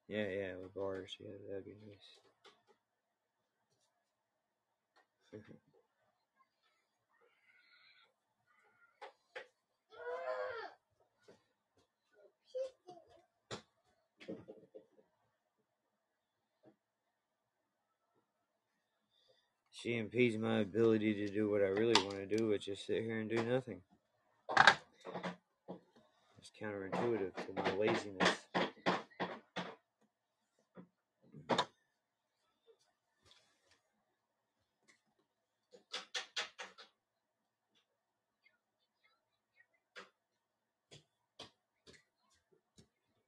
Yeah, yeah, with bars. Yeah, that'd be nice. she impedes my ability to do what I really want to do, which is sit here and do nothing. It's counterintuitive to my laziness.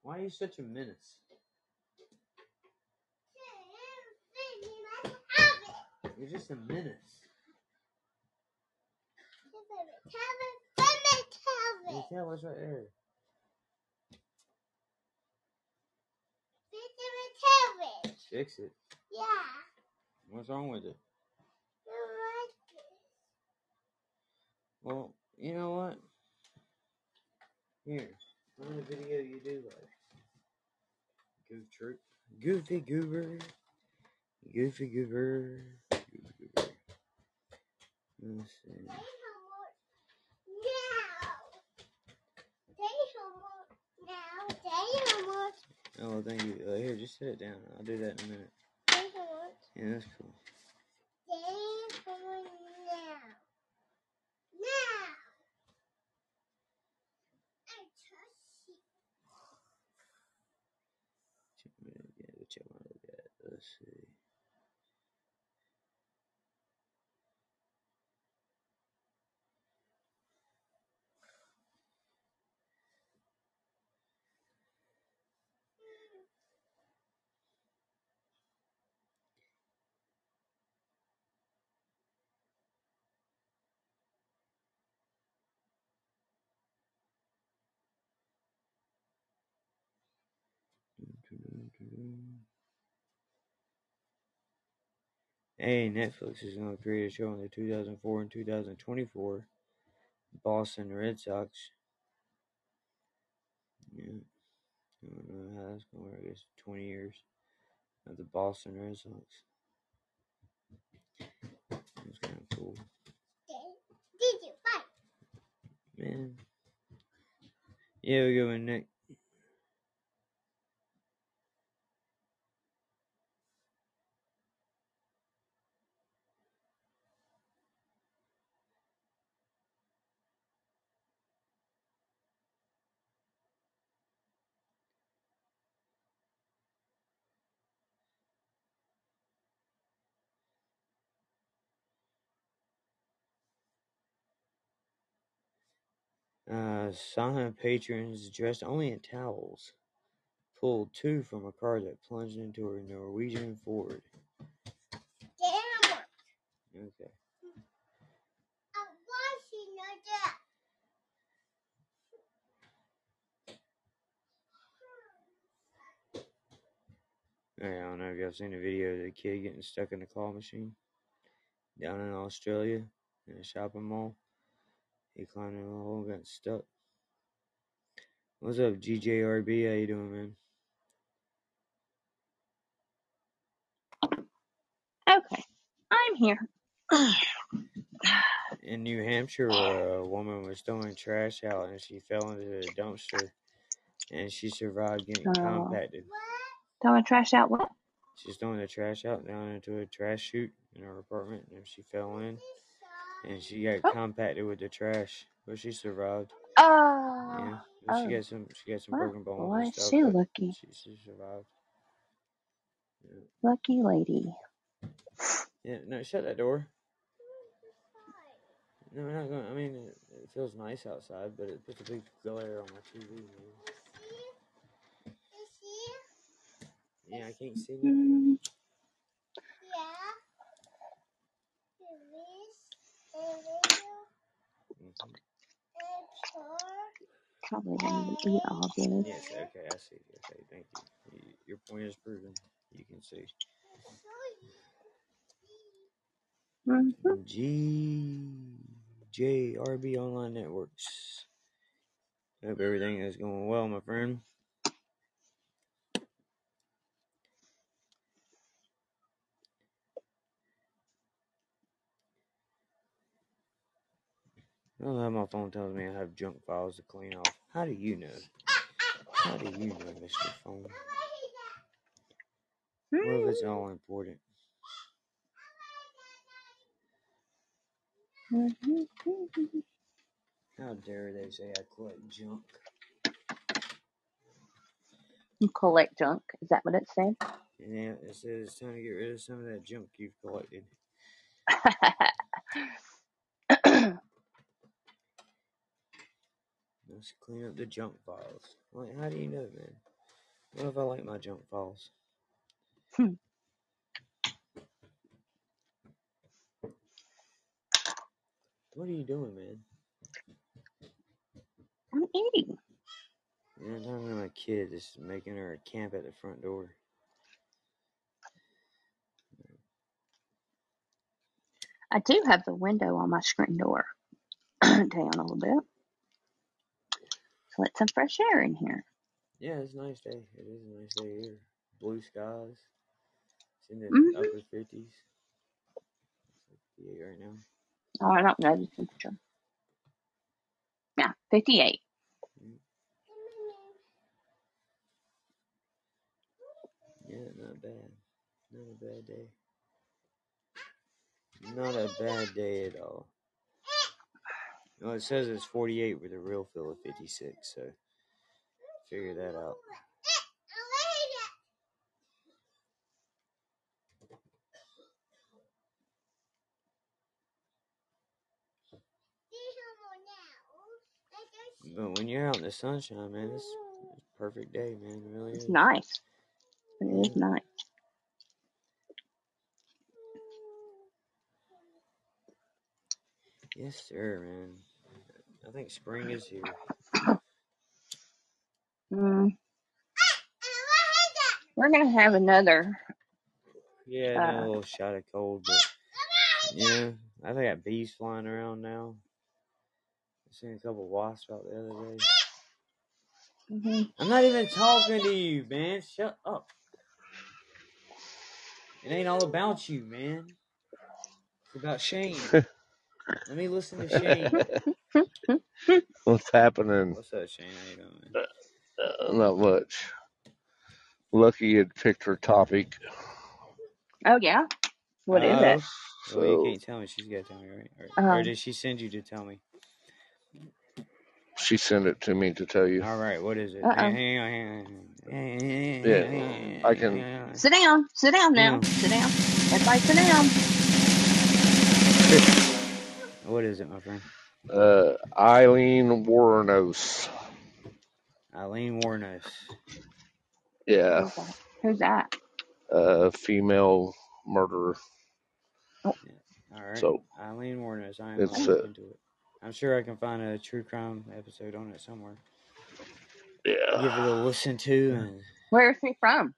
Why are you such a menace? You're just a menace. You tell what's right there. Fix it. Yeah. What's wrong with it? Well, you know what? Here, find a video you do like. Goof troop. Goofy goober. Goofy goober. Goofy goober. Let's see. Oh, thank you. Uh, here, just sit it down. I'll do that in a minute. Yeah, that's cool. Check my- Yeah, go check my look. Let's see. Hey, Netflix is going to create a show on the 2004 and 2024 Boston Red Sox. Yeah, I don't know how that's going to work. I guess 20 years of the Boston Red Sox. That's kind of cool. Did you fight? Man. Yeah, we go in Nick. Uh, sauna patrons dressed only in towels pulled two from a car that plunged into a Norwegian fjord. Damn. Okay. I want you know that. Alright, I don't know if y'all seen the video of the kid getting stuck in the claw machine down in Australia in a shopping mall. He climbed in the hole and got stuck. What's up, GJRB? How you doing, man? Okay, I'm here. In New Hampshire, a woman was throwing trash out and she fell into the dumpster and she survived getting Oh. compacted. Throwing trash out what? She's throwing the trash out down into a trash chute in her apartment and she fell in and she got Oh. compacted with the trash, but she survived. Oh, Yeah, but she oh. got some she got some Well, broken bones boy, and stuff, she lucky. she, she survived. Yeah. Lucky lady. yeah, no, shut that door. No, we're not going. I mean, it, it feels nice outside, but it puts a big glare on my TV. Man. You see? Yeah, I can't see mm. nothing. Mm, Yeah. There is a little Mhm. probably didn't even eat all this. Yes, okay, I see. Okay, thank you. Y- Your point is proven. You can see. Mm-hmm. GJRB Online Networks. Hope everything is going well, my friend. I don't know how my phone tells me I have junk files to clean off. How do you know? How do you know, Mr. Phone? What if it's all important? How dare they say I collect junk? You collect junk. Is that what it said? Yeah, it says it's time to get rid of some of that junk you've collected. Let's clean up the junk files. Like, how do you know, man? What if I like my junk files? Hmm. What are you doing, man? I'm eating. Man, I'm talking to my kid just making her a camp at the front door. I do have the window on my screen door down a little bit. Let some fresh air in here. Yeah, it's a nice day. It is a nice day here. Blue skies. It's in the Mhm. upper 50s. It's like 58 right now. Oh, I don't know the temperature. Yeah, 58. Yeah, not bad. Not a bad day. Not a bad day at all. No, it says it's 48 with a real feel of 56, so figure that out. But when you're out in the sunshine, man, it's, it's a perfect day, man. It really It's is. nice. It is nice. Yes, sir, man. I think spring is here. Mm. We're gonna have another. Yeah, no, Uh, a little shot of cold, but yeah, I think I got bees flying around now. I seen a couple wasps out the other day. mhm. I'm not even talking to you, man. Shut up. It ain't all about you, man. It's about Shane. Let me listen to Shane. What's happening? What's up, Shane? How you doing, man? Uh, not much. Lucky had picked her topic. Oh yeah. What is Uh, it? Well, you can't tell me. She's got to tell me, right? Or, or Um, did she send you to tell me? she sent it to me to tell you. All right, what is it? Uh Hang, oh. hang on, hang on. Hang on, Yeah, I can. Sit down. Sit down now. Yeah. Sit down. Everybody sit down. What is it, my friend? Uh, Aileen Wuornos. Aileen Wuornos. Yeah, Who's that? Who's that? uh, female murderer. Oh, All right, So Aileen Wuornos. I am it's uh, into it. I'm sure I can find a true crime episode on it somewhere. Yeah. Give it a listen to, and where is he from?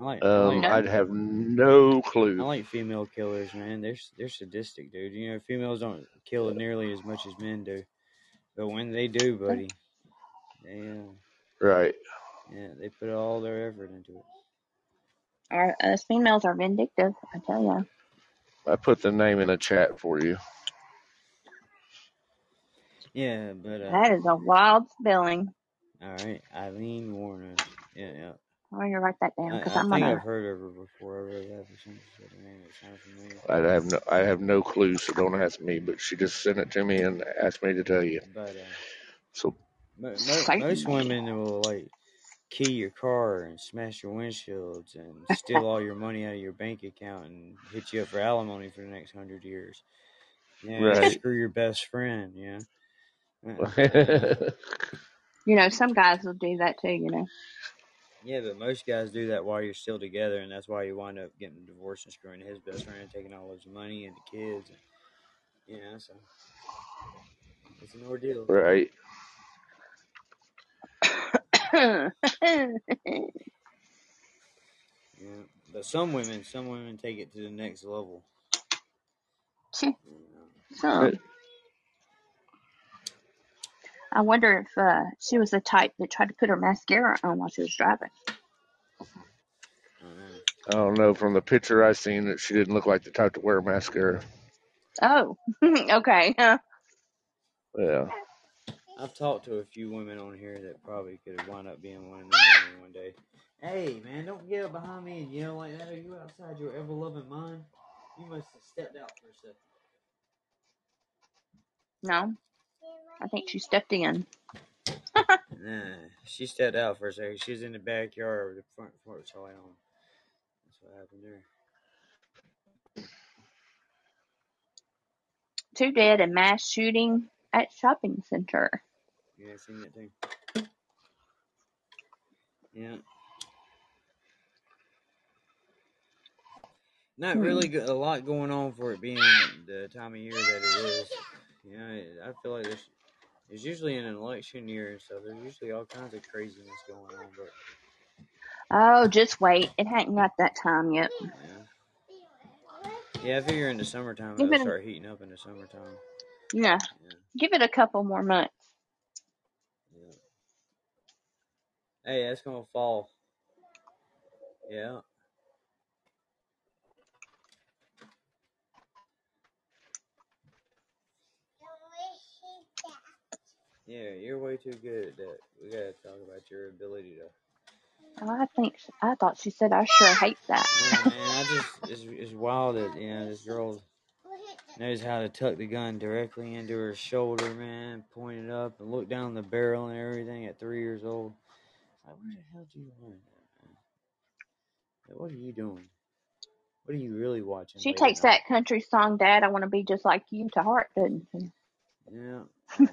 I like, I Um, like, No. I'd have no clue. I like female killers, man. They're they're sadistic, dude. You know, females don't kill nearly as much as men do, but when they do, buddy, they uh, Right. yeah, they put all their effort into it. Our us females are vindictive. I tell you. I put the name in the chat for you. Yeah, but uh, That is a wild spelling. all right, Eileen Warner. Yeah, yeah. I'm gonna write that down because I I'm think gonna. I've heard of her before. I really have. For some said her name. It sounds familiar. I have no, I have no clue, so don't ask me. But she just sent it to me and asked me to tell you. But uh, So mo- mo- most women will like key your car and smash your windshields and steal all your money out of your bank account and hit you up for alimony for the next hundred years. Yeah, right. screw your best friend. Yeah. Uh, You know, some guys will do that too. You know. Yeah, but most guys do that while you're still together, and that's why you wind up getting divorced and screwing his best friend, taking all his money and the kids. And, yeah, so it's an ordeal. right. Yeah, but some women, some women take it to the next level. Phew, You know. some. I wonder if uh, she was the type that tried to put her mascara on while she was driving. I don't know. I don't know. From the picture I seen, that she didn't look like the type to wear mascara. Oh, okay. Huh. Yeah. I've talked to a few women on here that probably could have wound up being one of them women one day. Hey, man, don't get up behind me and yell like that. Are you outside your ever loving mind? You must have stepped out for a second. No, I think she stepped in. Nah, she stepped out for a second. She was in the backyard with the front porch light on. That's what happened there. Two dead in mass shooting at shopping center. You guys seen that thing? Yeah. Not Hmm. really go- a lot going on for it being the time of year that it is. You know, I feel like there's, there's usually an election year stuff. There's usually all kinds of craziness going on, but Oh, just wait. It hadn't got that time yet. yeah. Yeah, I figure in the summertime Give it'll it a, start heating up in the summertime. yeah, Yeah, give it a couple more months. yeah. Hey, that's gonna fall. Yeah. Yeah, you're way too good at that. We gotta talk about your ability to. Oh, I think I thought she said I sure hate that. Yeah, man, I just it's, it's wild that you know this girl knows how to tuck the gun directly into her shoulder, man, point it up and look down the barrel and everything at three years old. Like, where the hell did you learn that, man? Like, what are you doing? What are you really watching? She takes night? that country song, Dad, I want to be just like you to heart, doesn't she? Yeah.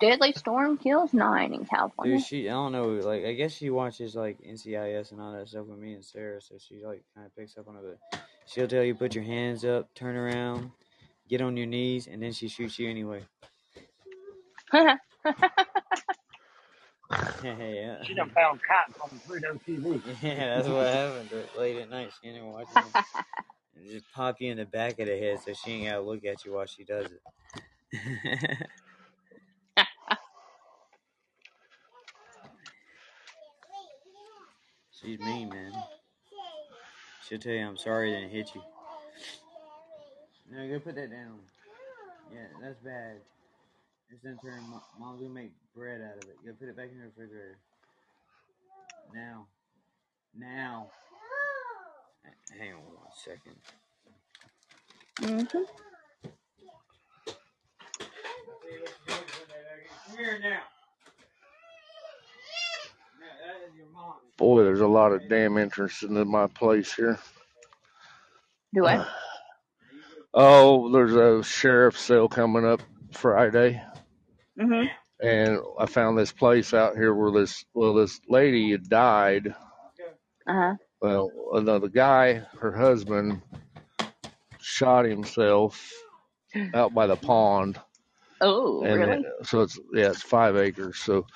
Deadly storm kills nine in California. Dude, she I don't know, like I guess she watches like NCIS and all that stuff with me and Sarah, so she like kind of picks up on it. But she'll tell you put your hands up, turn around, get on your knees, and then she shoots you anyway. yeah. She done found cops on Pluto TV. Yeah, that's what happened to- late at night. She ain't watching it. Just pop you in the back of the head so she ain't gotta look at you while she does it. She's mean, man. She'll tell you I'm sorry I didn't hit you. No, go put that down. Yeah, that's bad. It's in turn. Mo- Mom's gonna make bread out of it. Go put it back in the refrigerator. Now. Now. Hang on one second. hmm Come here now. That is your mom. Boy, there's a lot of damn interest in my place here. Do I? Oh, there's a sheriff sale coming up Friday, hmm and I found this place out here where this well, this lady had died. Uh huh. Well, another guy, her husband, shot himself out by the pond, Oh, and really? it- so it's yeah, it's five acres. So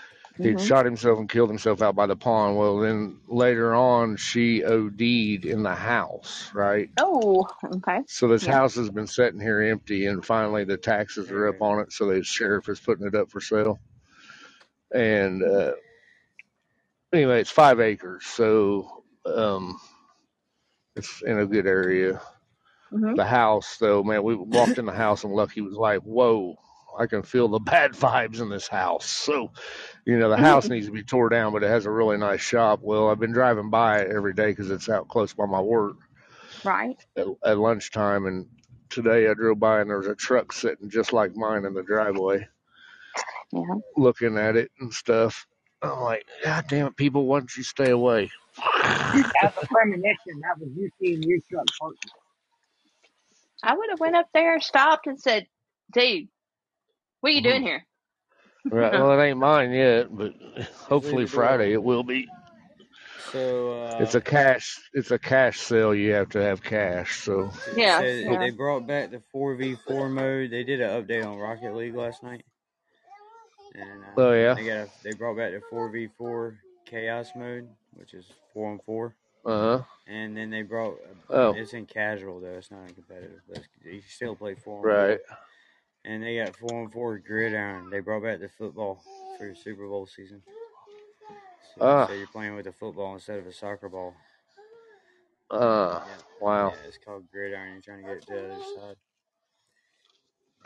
he'd Mhm. shot himself and killed himself out by the pond. Well, then later on, she OD'd in the house, right? Oh, okay. So this Yeah. house has been sitting here empty, and finally the taxes are up on it. So the sheriff is putting it up for sale. And uh, anyway, it's five acres, so um, it's in a good area. hmm The house, though, man, we walked in the house, and Lucky was like, "Whoa." I can feel the bad vibes in this house. So, you know, the mm-hmm. house needs to be tore down, but it has a really nice shop. Well, I've been driving by it every day because it's out close by my work. Right. at, at lunchtime and today I drove by and there was a truck sitting just like mine in the driveway Yeah. looking at it and stuff. I'm like, God damn it, people, why don't you stay away? That's a premonition. That was you seeing your truck parked. I would have went up there, stopped, and said, "Dude, what are you doing here?" Right, well, it ain't mine yet, but hopefully Friday it will be. So uh, It's a cash, it's a cash sale. You have to have cash. So, Yeah, so yeah. they brought back the four v four mode. They did an update on Rocket League last night. And uh, Oh, yeah? they got a, they brought back the four v four chaos mode, which is four on four. uh huh. And then they brought Oh. it's in casual though. It's not in competitive. But you still play four on Right. four. And they got four on four gridiron. They brought back the football for the Super Bowl season. So, Ah. so you're playing with a football instead of a soccer ball. Uh, Yeah. wow. Yeah, it's called gridiron. You're trying to get it to the other side.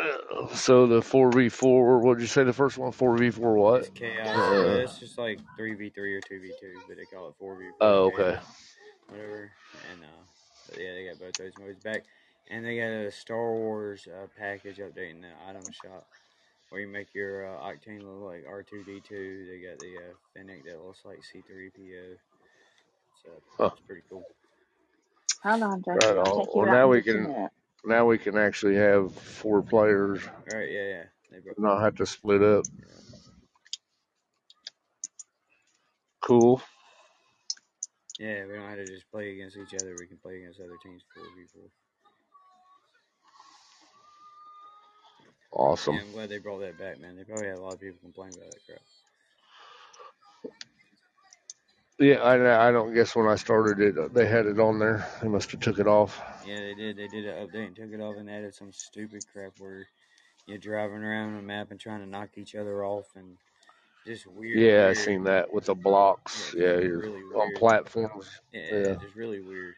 Uh, So the 4v4, what did you say the first one? 4v4 what? It's chaos. Uh, Uh, it's just like three v three or two v two, but they call it four v four. Oh, okay. Whatever. And uh, but yeah, they got both those modes back, and they got a Star Wars uh, package update in the item shop, where you make your uh, Octane look like R two D two. They got the uh, Fennec that looks like C three PO. So Huh. it's pretty cool. Hold on, Jackie. Right on. Well, now we can- minute. Now we can actually have four players, All right, yeah, yeah. They brought, not have to split up. yeah. Cool. yeah, we don't have to just play against each other. We can play against other teams four v four. Awesome. Yeah, I'm glad they brought that back, man. They probably had a lot of people complain about that crap. Yeah, I, I don't guess when I started it, they had it on there. They must have took it off. Yeah, they did. They did an update and took it off and added some stupid crap where you're driving around a map and trying to knock each other off and just weird. Yeah, I weird, seen that with the blocks. Yeah, Yeah, you're really on platforms. Yeah, Yeah. just really weird.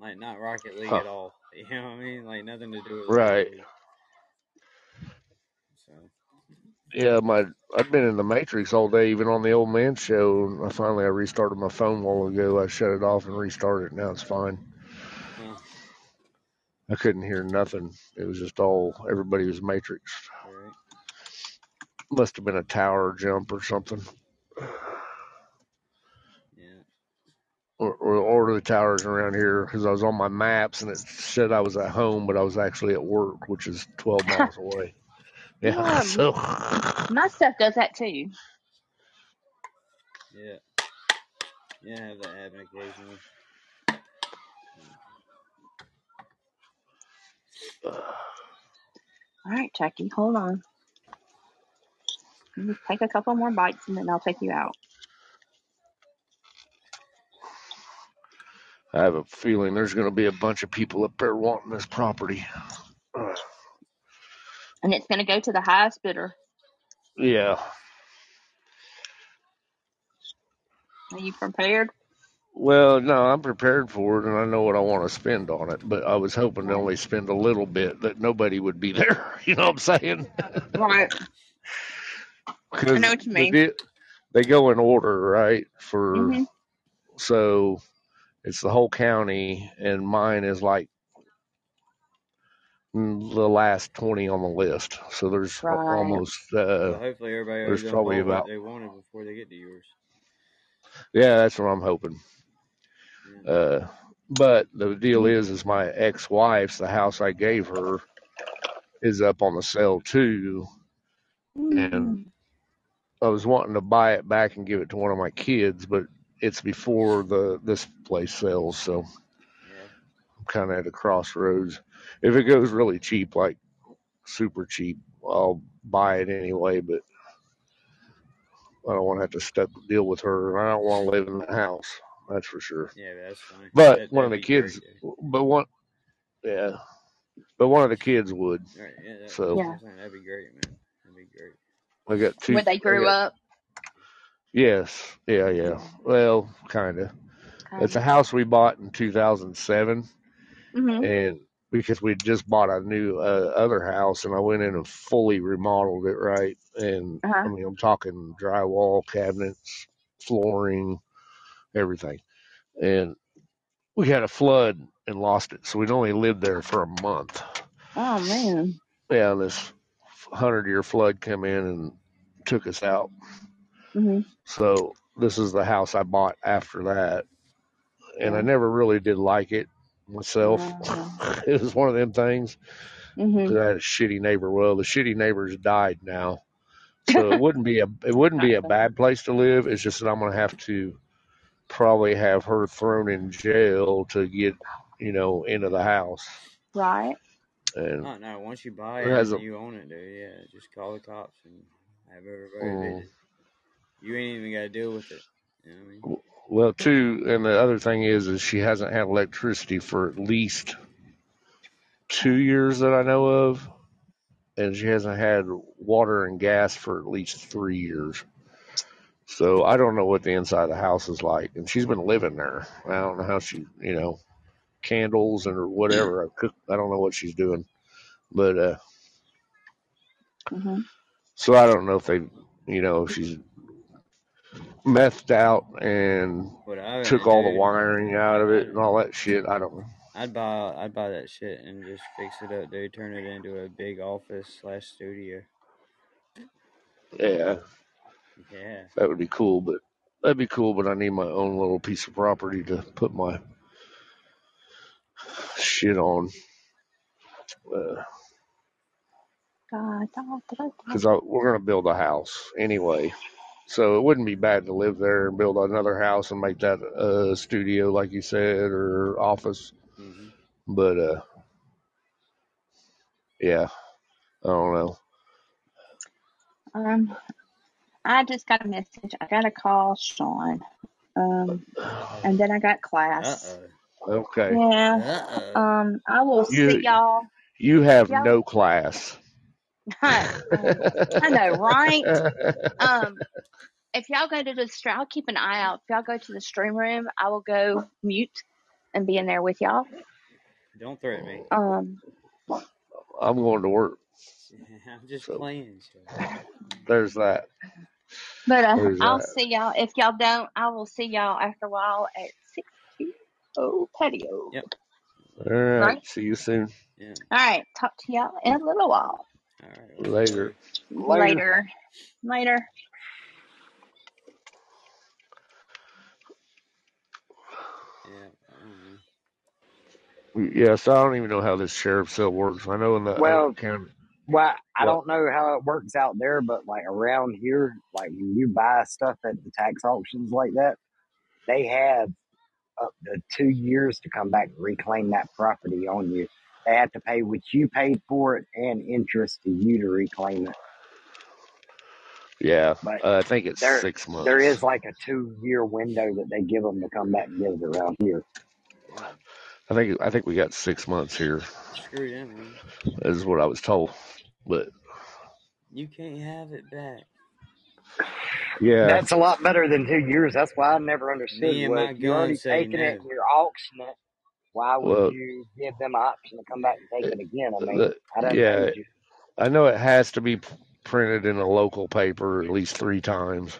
Like not Rocket League Huh. at all. You know what I mean? Like nothing to do with Right. League. So Yeah, my I've been in the Matrix all day, even on the old man show. And I finally I restarted my phone a while ago. I shut it off and restarted it. Now it's fine. huh, I couldn't hear nothing. It was just all everybody was Matrix. right. Must have been a tower jump or something. Yeah. or, or, or the towers around here because I was on my maps and it said I was at home, but I was actually at work, which is 12 miles away. Yeah, Yeah. so My stuff does that too. Yeah. Yeah, I have that happen occasionally. All right, Jackie, hold on. You just take a couple more bites and then I'll take you out. I have a feeling there's going to be a bunch of people up there wanting this property. And it's going to go to the highest bidder. yeah. Are you prepared? Well, no, I'm prepared for it, and I know what I want to spend on it. But I was hoping to only spend a little bit, that nobody would be there. You know what I'm saying? Right. Because know what you mean. di- they go in order, right? For Mhm. so it's the whole county, and mine is like the last 20 on the list. So there's Right. almost Well, uh, hopefully everybody there's probably bought what about they wanted before they get to yours. yeah, that's what I'm hoping. Yeah. Uh, but the deal is, is my ex-wife's the house I gave her is up on the sale too, and Mm. I was wanting to buy it back and give it to one of my kids, but it's before the this place sells, so Yeah. I'm kind of at a crossroads. If it goes really cheap, like super cheap, I'll buy it anyway. But I don't want to have to stuck deal with her. and I don't want to live in that house. That's for sure. Yeah, that's fine. But That, one of the be great. kids, but one, yeah, but one of the kids would. Right, yeah, that, So Yeah. That'd be great, man. That'd be great. I got two. Where they grew got up. yes, yeah, yeah. Well, kind of. It's a house we bought in 2007, of. hmm and because we just bought a new uh, other house, and I went in and fully remodeled it, right? And I Uh-huh. mean, I'm talking drywall, cabinets, flooring, everything. And we had a flood and lost it, so we'd only lived there for a month. Oh, man. Yeah, this hundred year flood came in and took us out. hmm So this is the house I bought after that, and I never really did like it myself. Uh, it was one of them things hmm 'cause I had a shitty neighbor. Well, the shitty neighbors died now, so it wouldn't be a it wouldn't be a bad place to live. It's just that I'm gonna have to probably have her thrown in jail to get you know into the house, Right. and Oh no, once you buy it it a you own it, dude, yeah, just call the cops and have everybody mm. You ain't even gotta deal with it. You know what I mean? Well too. And the other thing is, is she hasn't had electricity for at least two years that I know of, and she hasn't had water and gas for at least three years. So I don't know what the inside of the house is like, and she's been living there. I don't know how she, you know, candles and or whatever. I cook. I don't know what she's doing, but uh, hmm so I don't know if they, you know, if she's methed out and I took would all the wiring out of it and all that shit. I don't know. I'd buy I'd buy that shit and just fix it up, dude. Turn it into a big office slash studio. Yeah, Yeah. that would be cool, but that'd be cool. But I need my own little piece of property to put my shit on. Uh, because we're going to build a house anyway. So it wouldn't be bad to live there and build another house and make that a studio, like you said, or office. hmm But uh, yeah, I don't know. Um, I just got a message. I got to call Sean. Um, and then I got Uh class. oh. Okay, Yeah. Uh oh. Um, I will see you y'all. you have Y'all. no class. I know, right? Um, if y'all go to the stream, I'll keep an eye out. If y'all go to the stream room, I will go mute and be in there with y'all. Don't threaten me. Um, I'm going to work. I'm just So playing. There's that. but uh, There's I'll that. see y'all. If y'all don't, I will see y'all after a while at six oh patio. Yep. All right. Right? See you soon. Yeah. All right. Talk to y'all in a little while. All right. Later. Later. Later. Later. Yeah. I don't. Yeah, so I don't even know how this sheriff sale works. I know in the Well, county. well, I What? don't know how it works out there, but like around here, like when you buy stuff at the tax auctions like that, they have up to two years to come back and reclaim that property on you. They have to pay what you paid for it and interest to you to reclaim it. Yeah, But uh, I think it's there six months. there is like a two year window that they give them to come back and get it around here. I think I think we got six months here, Screw them, man. is what I was told. But You can't have it back. yeah, That's a lot better than two years. That's why I never understood. Me and well, my if you're already say taking it no. and you're auctioning it, why would Well- you give them an option to come back and take it again? I mean, the- I don't yeah, know. I know it has to be printed in a local paper at least three times,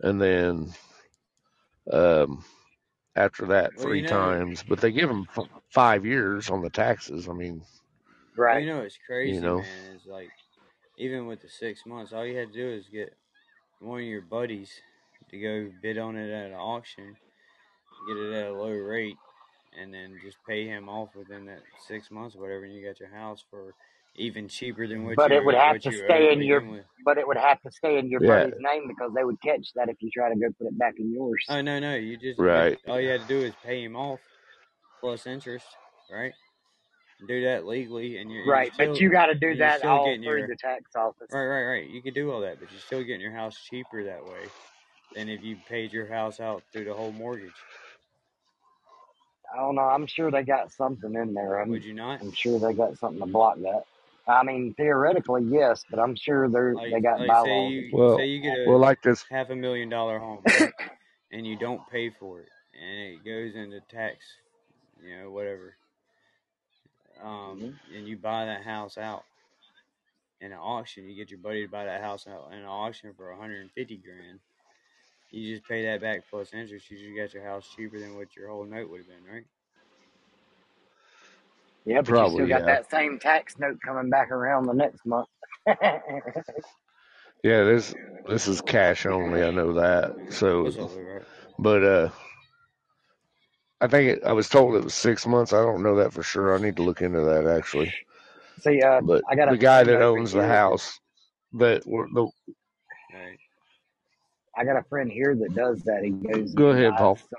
and then um, after that Well, three you know- times. But they give them f- five years on the taxes. I mean, Well, Right. you know it's crazy, You know? man, is like even with the six months, all you had to do is get one of your buddies to go bid on it at an auction, get it at a low rate, and then just pay him off within that six months or whatever, and you got your house for even cheaper than what But you it would have to stay in your- with. But it would have to stay in your Yeah. buddy's name because they would catch that if you try to go put it back in yours. Oh no, no, you just Right. All you had to do is pay him off plus interest, right? Do that legally, and you're you're right. still- but you got to do you're that still all getting through your- the tax office. Right, right, right. You could do all that, but you're still getting your house cheaper that way than if you paid your house out through the whole mortgage. I don't know. I'm sure they got something in there. I'm, Would you not? I'm sure they got something to block that. I mean, theoretically, yes, but I'm sure they're Like, they got like bylaws. say you Well- say you get a well, like this. half a million dollar home, right? and you don't pay for it, and it goes into tax, you know, whatever. Um, Mm-hmm. and you buy that house out in an auction. You get your buddy to buy that house out in an auction for 150 grand. You just pay that back plus interest. You just got your house cheaper than what your whole note would have been, right? yeah, but you still got yeah. that same tax note coming back around the next month. Yeah, this this is cash only. I know that. So, What's up, right? but uh, I think it, I was told it was six months. I don't know that for sure. I need to look into that actually. See, uh, But I got the guy that owns the house, that we're- the Right. I got a friend here that does that. He goes. Go ahead, Paul. some-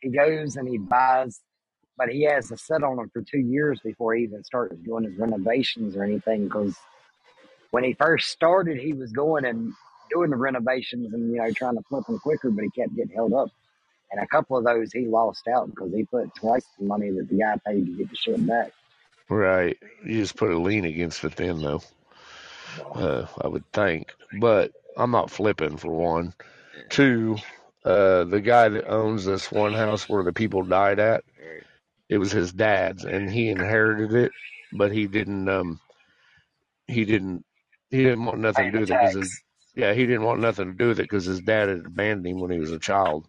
he goes and he buys, but he has to sit on them for two years before he even starts doing his renovations or anything. Because when he first started, he was going and doing the renovations and you know trying to flip them quicker, but he kept getting held up. And a couple of those he lost out because he put twice the money that the guy paid to get the shit back. right, you just put a lien against it then, though. Uh, I would think, but I'm not flipping for one. Two, uh, the guy that owns this one house where the people died at, it was his dad's, and he inherited it, but he didn't. Um, he didn't. He didn't want nothing to do with it because his yeah, he didn't want nothing to do with it because his dad had abandoned him when he was a child.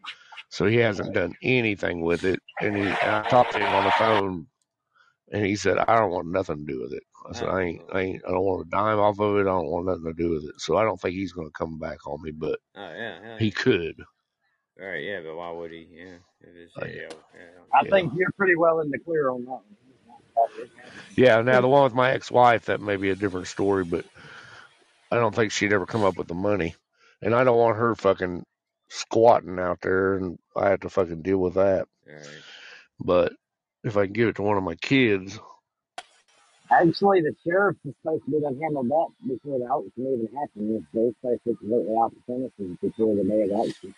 So he hasn't done anything with it. And he, and I talked to him on the phone, and he said, "I don't want nothing to do with it." I said, "I ain't, I ain't, I don't want a dime off of it. I don't want nothing to do with it." So I don't think he's going to come back on me, but Oh yeah, hell he could. yeah. Right, yeah, but why would he? Yeah, if it's, Oh, yeah, yeah. yeah. I Yeah. think you're pretty well in the clear on that one. Yeah. Now the one with my ex-wife, that may be a different story, but I don't think she'd ever come up with the money, and I don't want her fucking squatting out there, and I have to fucking deal with that. Right. But if I can give it to one of my kids, Actually, the sheriff is supposed to be done handle that before the auction even happens. They're supposed to completely off the premises before the day of the auction.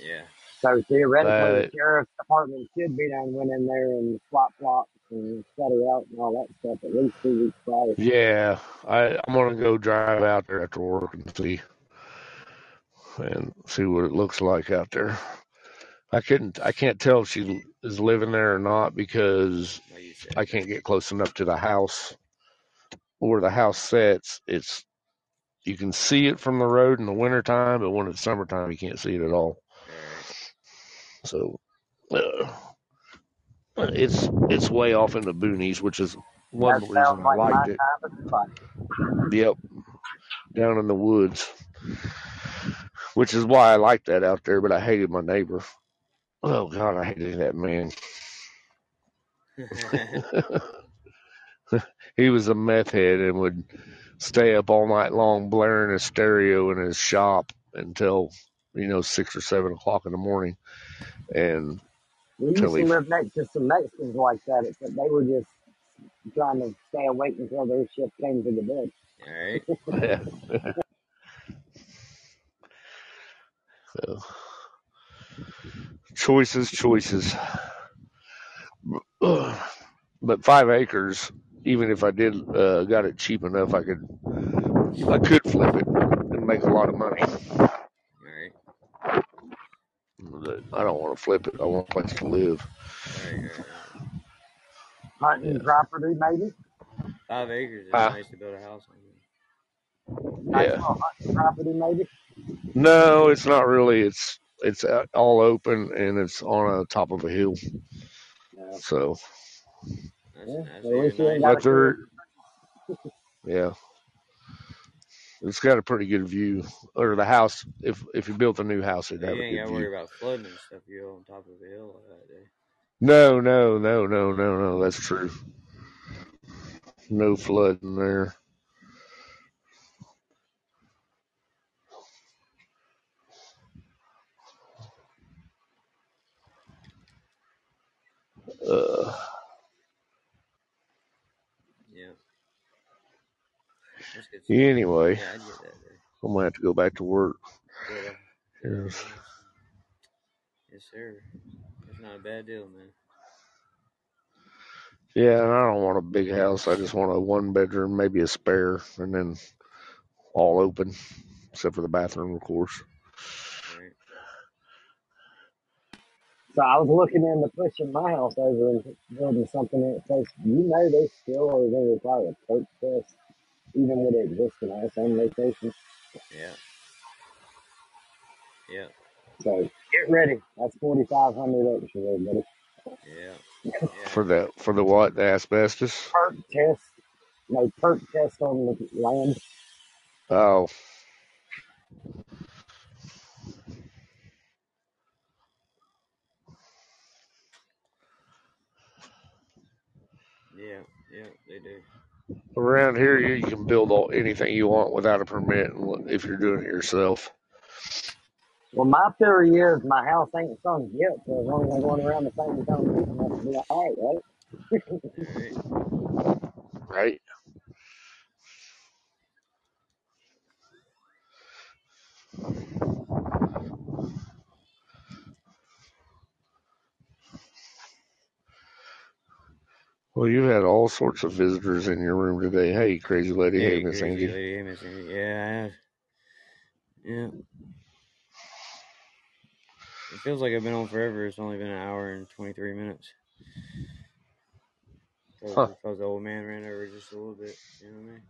Yeah. So theoretically, the sheriff's department should be done went in there and swap plots and study out and all that stuff at least two weeks prior. Yeah, I, I'm gonna go drive out there after work and see and see what it looks like out there. I couldn't, I can't tell if she is living there or not because Like. I can't get close enough to the house. Where the house sits, it's you can see it from the road in the wintertime, but when it's summertime, you can't see it at all. So uh, it's it's way off in the boonies, which is one that reason I like liked it. at the fight. Yep, down in the woods, which is why I liked that out there. But I hated my neighbor. Oh God, I hated that man. he was a meth head and would stay up all night long blaring his stereo in his shop until you know six or seven o'clock in the morning. And We used Till to he- live next to some Mexicans like that, except they were just trying to stay awake until their shift came to the bed. All right. So, choices, choices. But five acres, even if I did uh, got it cheap enough, I could I could flip it and make a lot of money. Right. But I don't want to flip it. I want a place to live. Hunting Yeah. property, maybe. Five acres is Uh, nice to build a house on. Yeah. hunting property, maybe. No, it's not really. It's it's uh, all open and it's on a top of a hill. No. So, That's, Yeah, that's at least even you ain't nicer. got but to there, yeah, it's got a pretty good view. Or the house, if if you built a new house, it'd You have a ain't got good to worry about flooding and stuff. You're on top of a hill like that, dude. No, no, no, no, no, no. That's true. No flooding there. Uh, Yeah. That's good stuff. anyway, Yeah, I get that. I'm gonna have to go back to work. Build Yes. Yes, sir. That's not a bad deal, man. Yeah, and I don't want a big house. I just want a one bedroom, maybe a spare, and then all open, except for the bathroom, of course. So I was looking into pushing my house over and building something in its place. You know they still are going to require a perc test, even with an existing house on location. Yeah. Yeah. So get ready. That's forty five hundred extra there, buddy. Yeah. Yeah. For the for the what? The asbestos? Perc test. No perc test on the land. Oh, Yeah. Yeah. They do. around here you you can build all, anything you want without a permit if you're doing it yourself. Well, my theory is my house ain't sunk yet, so as long as I'm going around the same time, it must be all right, right? All right. Right? Well, you've had all sorts of visitors in your room today. Hey, crazy lady. Hey, Hey, Miss Angie. lady. Miss Angie. Yeah, I have. Yeah. It feels like I've been on forever. It's only been an hour and 23 minutes. Because Huh. the old man ran over just a little bit. You know what I mean?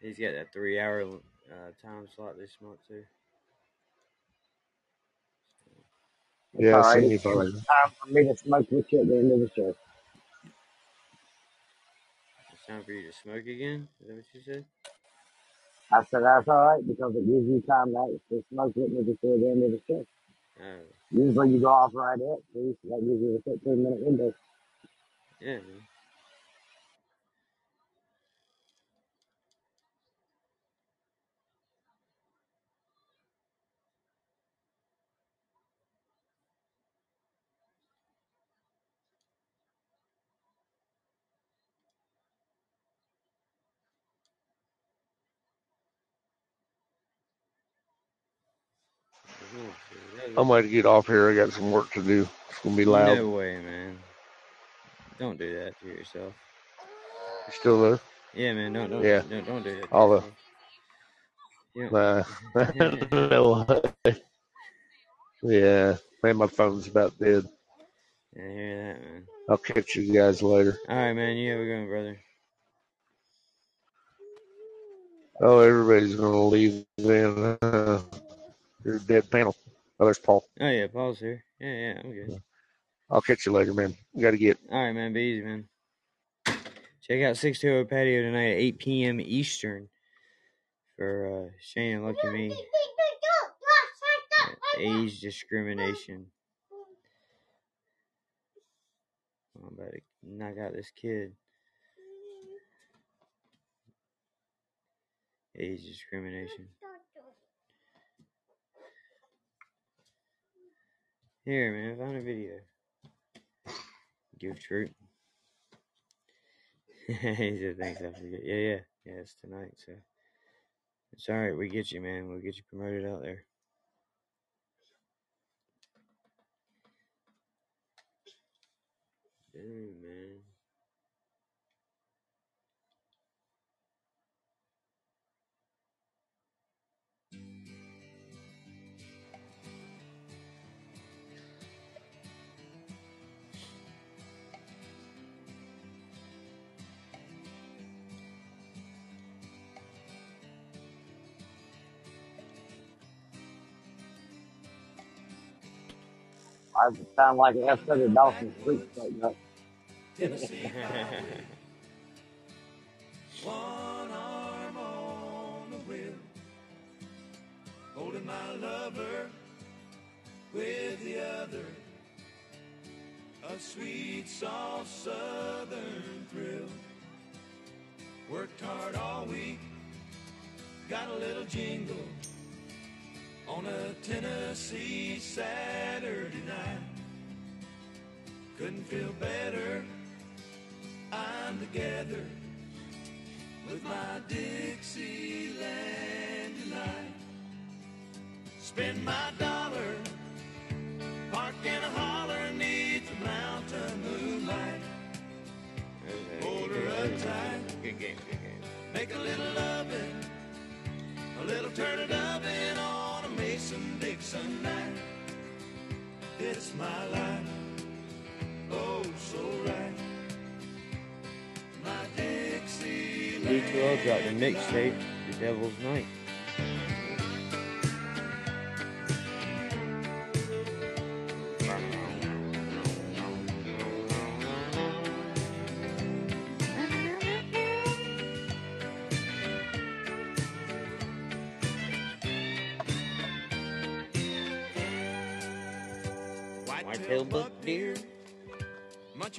He's got that three hour uh, time slot this month, too. It's Yeah, all um, I right. seen It's you it's time for me to smoke with you at the end of the show. It's time for you to smoke again? Is that what you said? I said that's all right because it gives you time to actually smoke with me before the end of the show. Oh, Usually you go off right at three, so that gives you a 15 minute window. yeah, man. Cool. Was- to get off here. I got some work to do. It's going to be loud. No way, man. Don't do that to yourself. You still there? Yeah, man. Don't don't Yeah. don't, don't do that. All the. You Nah. no. yeah. Man, my phone's about dead. I hear that, man. I'll catch you guys later. All right, man. You have a good one, brother. Oh, everybody's going to leave then. Uh, your dead panel. Oh, there's Paul. Oh yeah, Paul's here. Yeah, yeah, I'm good. I'll catch you later, man. Got to get. All right, man. Be easy, man. Check out 620 Patio tonight at 8 p.m. Eastern for uh, Shane and Lucky Me. Age discrimination. I'm about to knock out this kid. Age discrimination. Here, man, I found a video. Goof troop. he said, thanks, I forget. Yeah, yeah, yeah, it's tonight, so. It's all right. We get you, man. We'll get you promoted out there. Dang, man. I sound like an episode of Dawson's Creek up. Tennessee. One arm on the wheel, holding my lover with the other. A sweet, soft southern thrill. Worked hard all week, got a little jingle on a Tennessee Saturday night. Couldn't feel better. I'm together with my Dixieland tonight. Spend my dollar, park in a holler neath the mountain moonlight. Hold her up tight, Good game, good game. make a little loving, a little turn it oven on a Mason Dixon night. It's my life, oh so right. My Dixieland. D12 dropped a mixtape, The Devil's Night.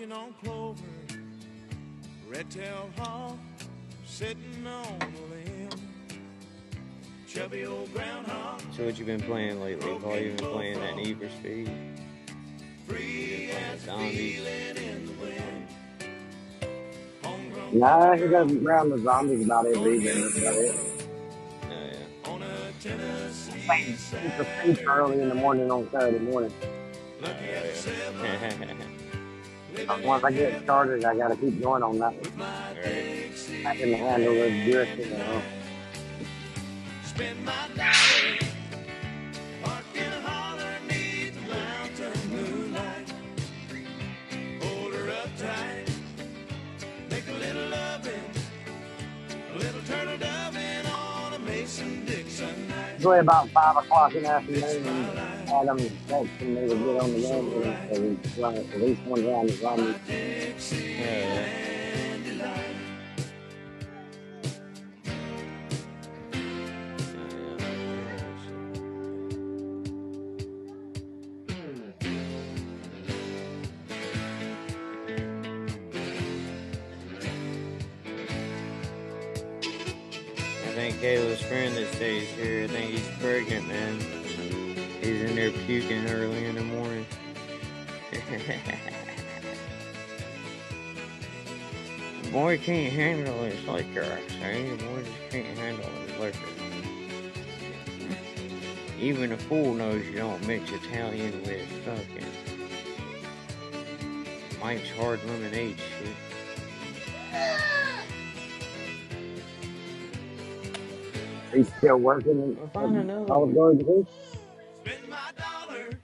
Munching on clover, red-tailed hawk sitting on a limb, chubby old groundhog So what you been playing lately, Paul? You been playing that Need for Speed? free as a Zombies. feeling in the wind. Homegrown Nah, he doesn't ground the zombies about every evening. That's about it. Oh yeah. on a Tennessee Playing super super early in the morning on Saturday morning. lucky at seven, living Once I get started, I gotta keep going on that. with my I can handle the drift, you know. Spend my dollar, park in a holler neath the mountain moonlight. Hold her up tight, make a little loving, a little turtle doving on a Mason Dixon night. Usually about five o'clock in the afternoon, and Adam texting me to get on the so we run at least one round. Dixieland. I think Kayla's friend that stays here, I think he's pregnant, man. Puking early in the morning. the boy can't handle his liquor, I say. The boy just can't handle his liquor. Even a fool knows you don't mix Italian with fucking Mike's Hard Lemonade shit. He's still working in Olive. Garden.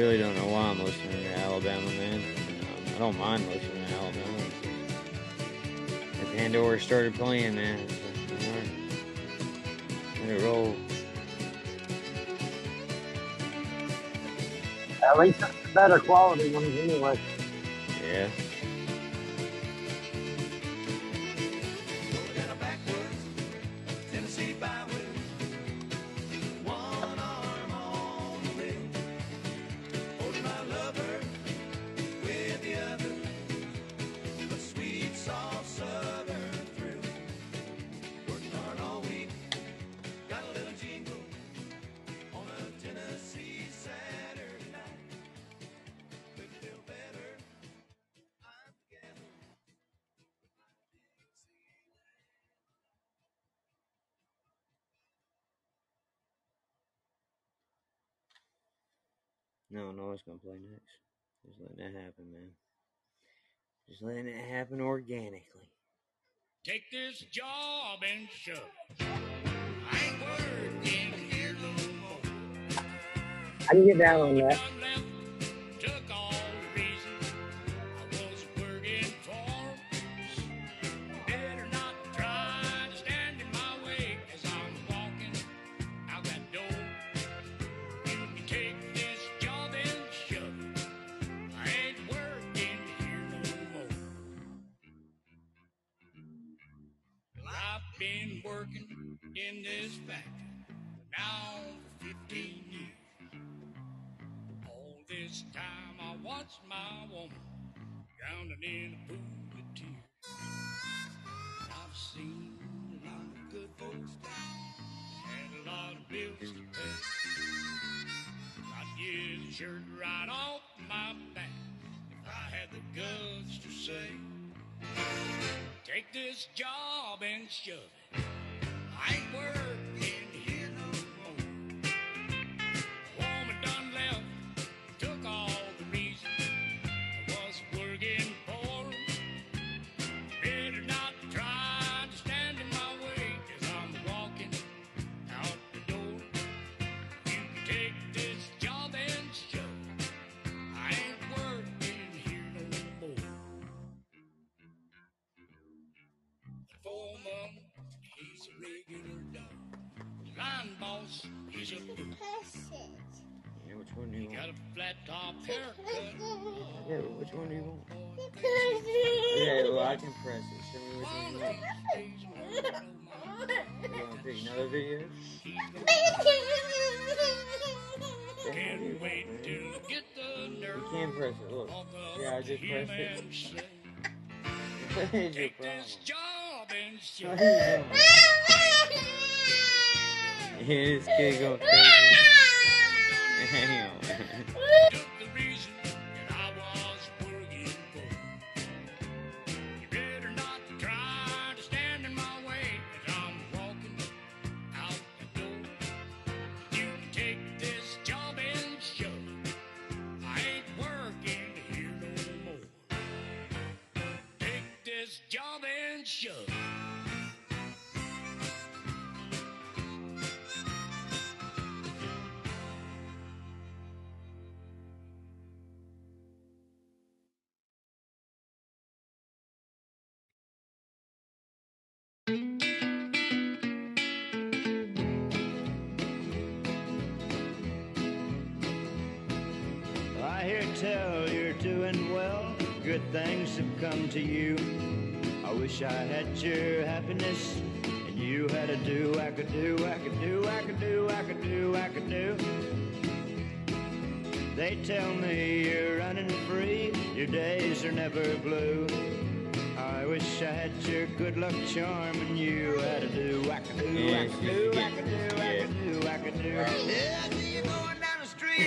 really don't know why I'm listening to Alabama, man. Um, I don't mind listening to Alabama. The Pandora started playing, man. So. Let it roll. At least it's better quality ones anyway. Yeah. No, no, gonna play next. Just letting it happen, man. Just letting it happen organically. Take this job and shove. I ain't working here no more. I can get down on that. In this factory now for 15 years. All this time I watched my woman drowning in a pool of tears. I've seen a lot of good folks die, had a lot of bills to pay. I'd get a shirt right off my back if I had the guts to say, Take this job and shove it. I ain't working one do you He got a flat top haircut. Yeah, which one do you want? Okay, well I can press it. Show me which one you want. You want to pick another video? Can't wait till you get the nerve. You can press it. Look. Yeah, I just pressed it. and say, What is your problem? this job and What shove are it. you doing? Yeah, this kid going crazy. Hang Good have come to you. I wish I had your happiness and you had a do I could do, I could do, I could do, I could do, I could do. They tell me you're running free, your days are never blue. I wish I had your good luck charm and you had a do I could do, I could do, I could do, I could do, I could do.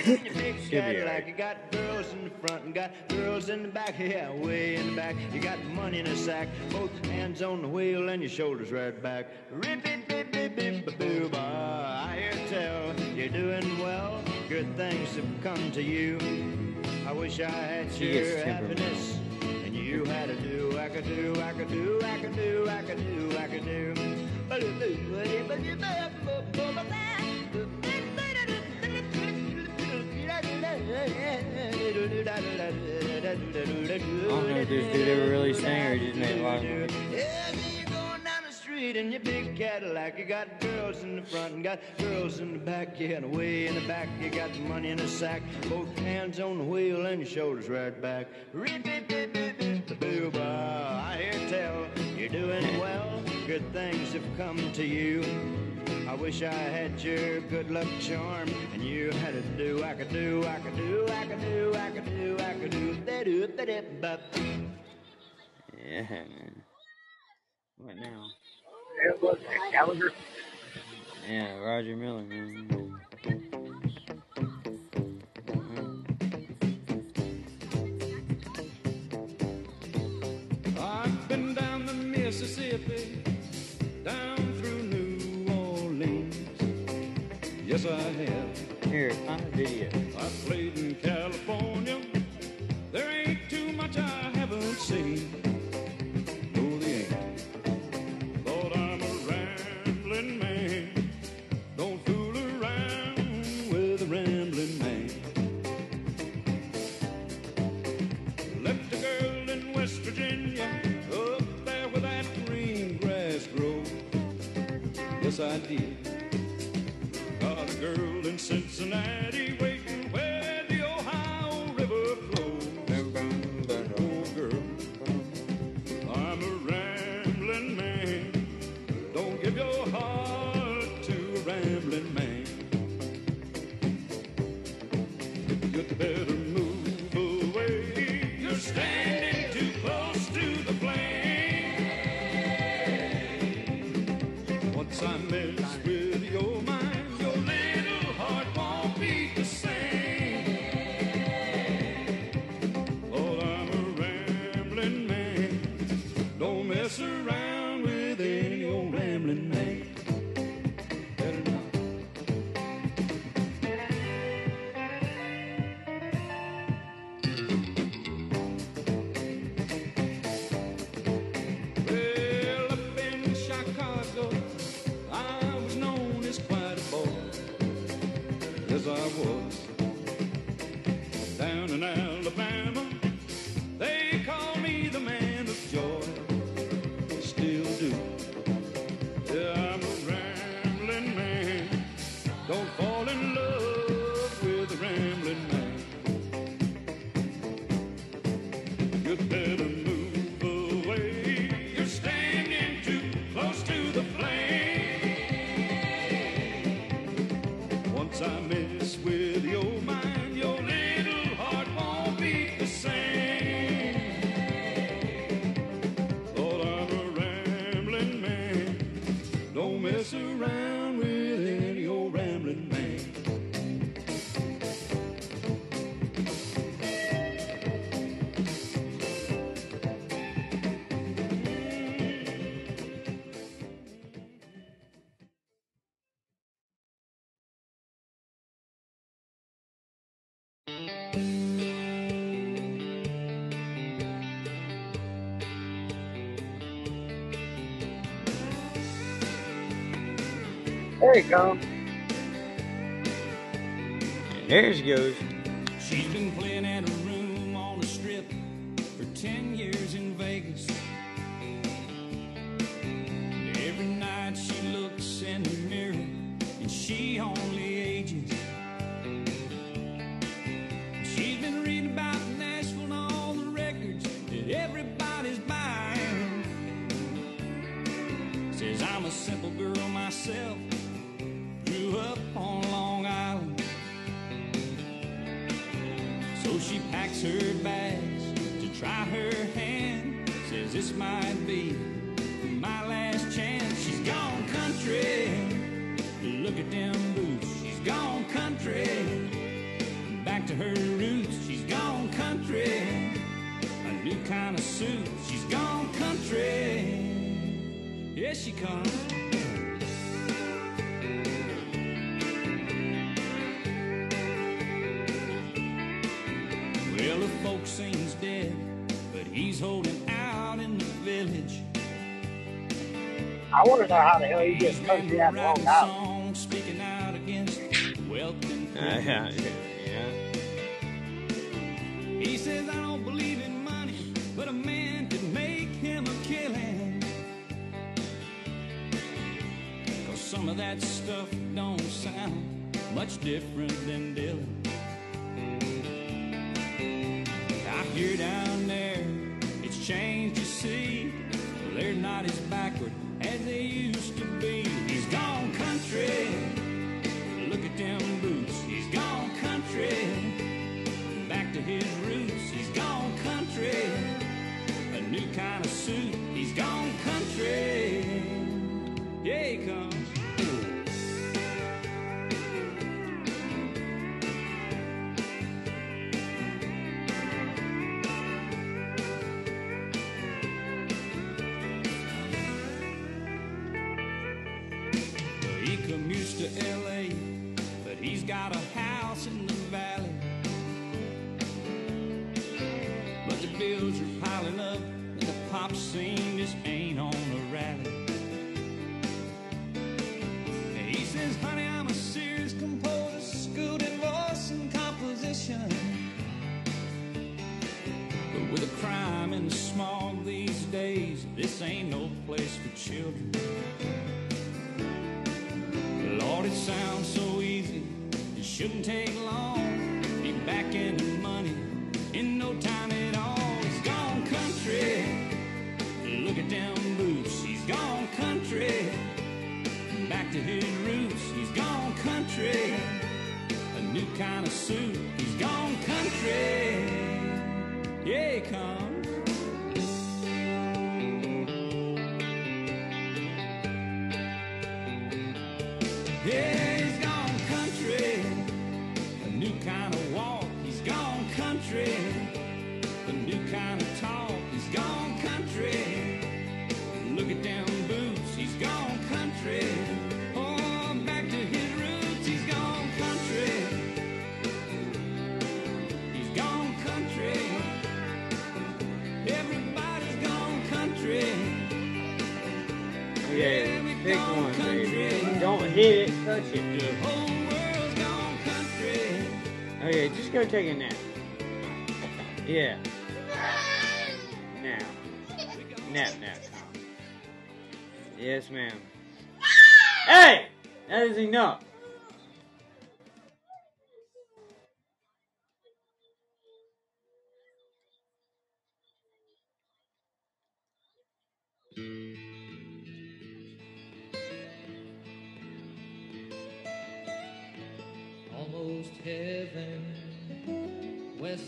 Street in your big Cadillac. alright. You got girls in the front and got girls in the back. Yeah, way in the back. You got money in a sack. Both hands on the wheel and your shoulders right back. Rip it, bip, bip, bip, ba, boo. I hear tell you're doing well. Good things have come to you. I wish I had your happiness. And you had to do, I could do, I could do, I could do, I could do, I could do. Don't know if this dude ever really sang or he just made a lot of street in your big Cadillac. You got girls in the front and got girls in the back. Yeah, and way in the back, you got the money in a sack. Both hands on the wheel and your shoulders right back. I hear tell you're doing well. Good things have come to you. I wish I had your good luck charm and you had to do I could do I could do I could do I could do I could do da do da da ba. Yeah, man. What now? It was Gallagher. Yeah, Roger Miller, man. I've been down the Mississippi, down I have. Here, I did. I played in California. There ain't too much I haven't seen. No, there ain't. Lord, I'm a rambling man. Don't fool around with a rambling man. Left a girl in West Virginia, up there where that green grass grows. Yes, I did. Cincinnati way. There it comes. There she goes. because yeah! are. to LA, but he's got a house in the valley. But the bills are piling up, and the pop scene just ain't on a rally. And he says, honey, I'm a serious composer, schooled in voice and composition. But with a crime and the smog these days, this ain't no place for children. Shouldn't take long. Be back in the money in no time.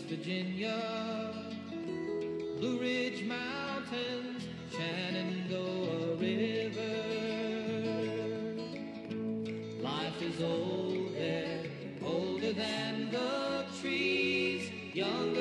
Virginia, Blue Ridge Mountains, Shenandoah River. Life is old there, older than the trees, younger.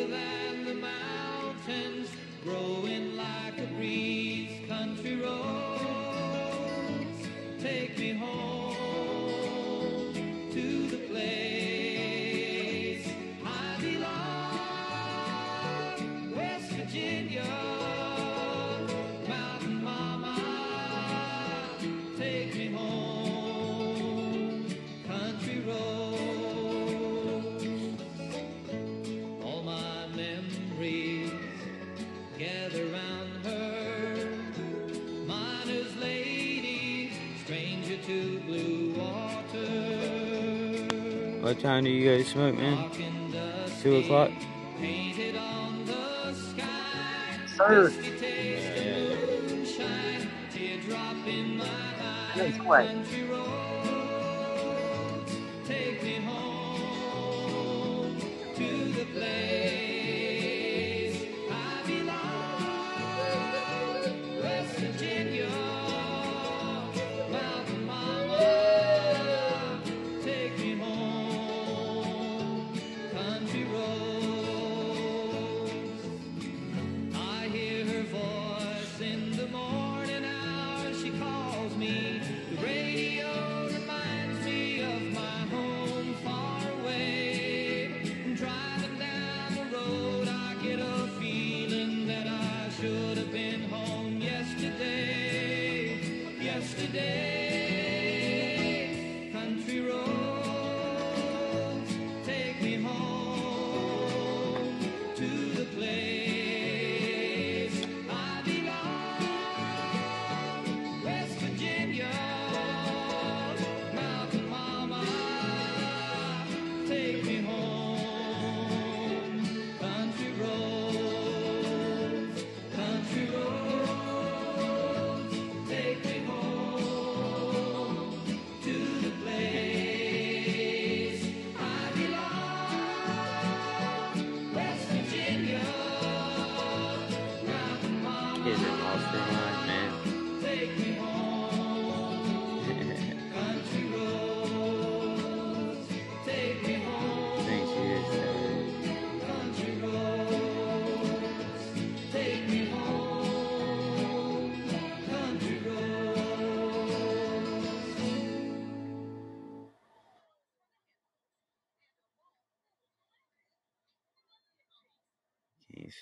What time do you guys smoke, man? Two o'clock. Sir. Yeah. Next.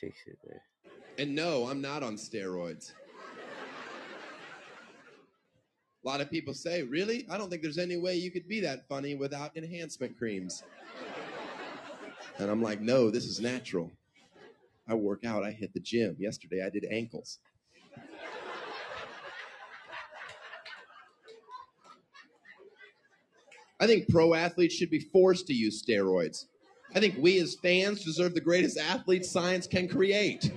shakes it there. And no, I'm not on steroids. A lot of people say, Really? I don't think there's any way you could be that funny without enhancement creams. And I'm like, No, this is natural. I work out, I hit the gym. Yesterday, I did ankles. I think pro athletes should be forced to use steroids. I think we as fans deserve the greatest athletes science can create.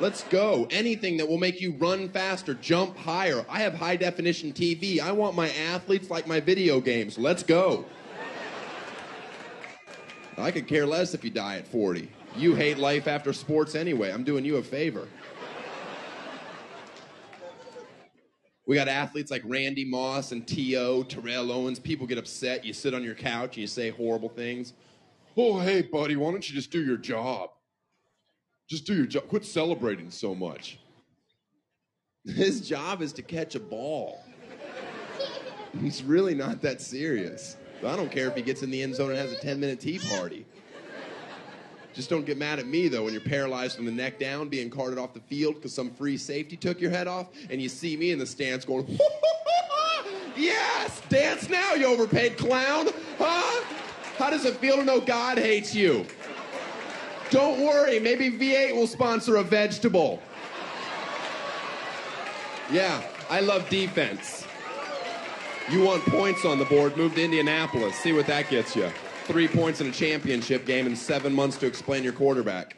Let's go. Anything that will make you run faster, jump higher. I have high definition TV. I want my athletes like my video games. Let's go. I could care less if you die at 40. You hate life after sports anyway. I'm doing you a favor. We got athletes like Randy Moss and T.O., Terrell Owens. People get upset. You sit on your couch and you say horrible things. Oh, hey, buddy, why don't you just do your job? Just do your job. Quit celebrating so much. His job is to catch a ball. He's really not that serious. I don't care if he gets in the end zone and has a 10 minute tea party. Just don't get mad at me though when you're paralyzed from the neck down, being carted off the field because some free safety took your head off, and you see me in the stands going, Yes, dance now, you overpaid clown. Huh? How does it feel to know God hates you? Don't worry, maybe V8 will sponsor a vegetable. Yeah, I love defense. You want points on the board, move to Indianapolis. See what that gets you. Three points in a championship game and seven months to explain your quarterback.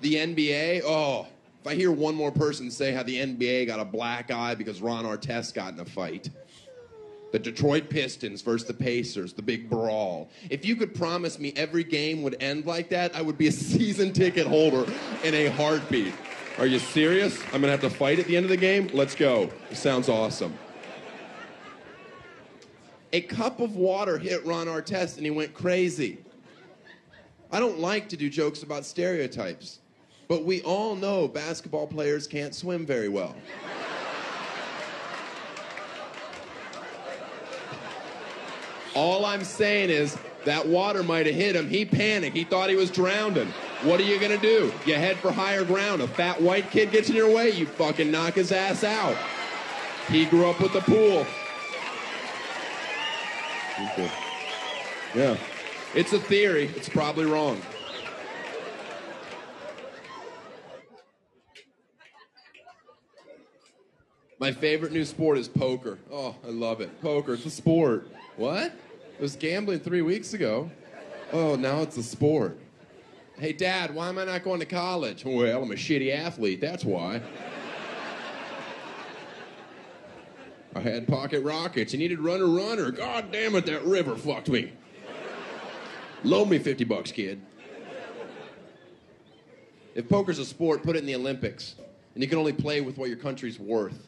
The NBA, oh, if I hear one more person say how the NBA got a black eye because Ron Artest got in a fight. The Detroit Pistons versus the Pacers, the big brawl. If you could promise me every game would end like that, I would be a season ticket holder in a heartbeat. Are you serious? I'm gonna have to fight at the end of the game? Let's go. sounds awesome. A cup of water hit Ron Artest and he went crazy. I don't like to do jokes about stereotypes, but we all know basketball players can't swim very well. All I'm saying is that water might have hit him. He panicked. He thought he was drowning. What are you going to do? You head for higher ground. A fat white kid gets in your way, you fucking knock his ass out. He grew up with the pool. Yeah. It's a theory. It's probably wrong. My favorite new sport is poker. Oh, I love it. Poker, it's a sport. What? It was gambling three weeks ago. Oh, now it's a sport. Hey, Dad, why am I not going to college? Well, I'm a shitty athlete, that's why. I had pocket rockets. You needed runner runner. God damn it, that river fucked me. Loan me 50 bucks, kid. If poker's a sport, put it in the Olympics. And you can only play with what your country's worth.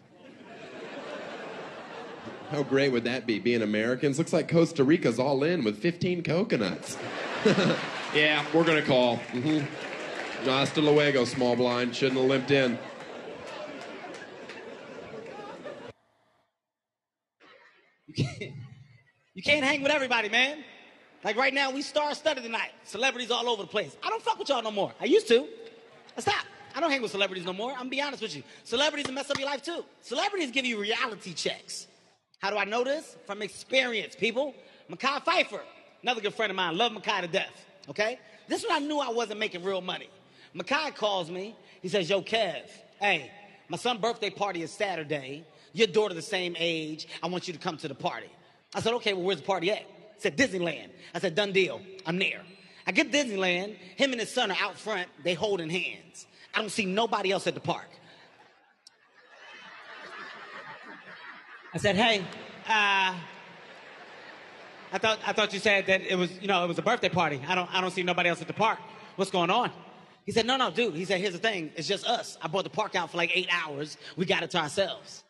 How great would that be, being Americans? Looks like Costa Rica's all in with 15 coconuts. yeah, we're going to call. Mm-hmm. Hasta luego, small blind. Shouldn't have limped in. You can't, you can't hang with everybody, man. Like right now, we star studded tonight. Celebrities all over the place. I don't fuck with y'all no more. I used to. I stopped. I don't hang with celebrities no more. I'm gonna be honest with you. Celebrities mess up your life too. Celebrities give you reality checks. How do I know this? From experience, people. Mekhi Phifer, another good friend of mine, love Mekhi to death. Okay? This is when I knew I wasn't making real money. Mekhi calls me. He says, Yo, Kev, hey, my son's birthday party is Saturday. Your daughter the same age. I want you to come to the party. I said, okay, well, where's the party at? He said, Disneyland. I said, done deal. I'm there. I get Disneyland. Him and his son are out front. They holding hands. I don't see nobody else at the park. I said, hey, uh, I thought I thought you said that it was, you know, it was a birthday party. I don't I don't see nobody else at the park. What's going on? He said, no, no, dude. He said, here's the thing. It's just us. I bought the park out for like eight hours. We got it to ourselves.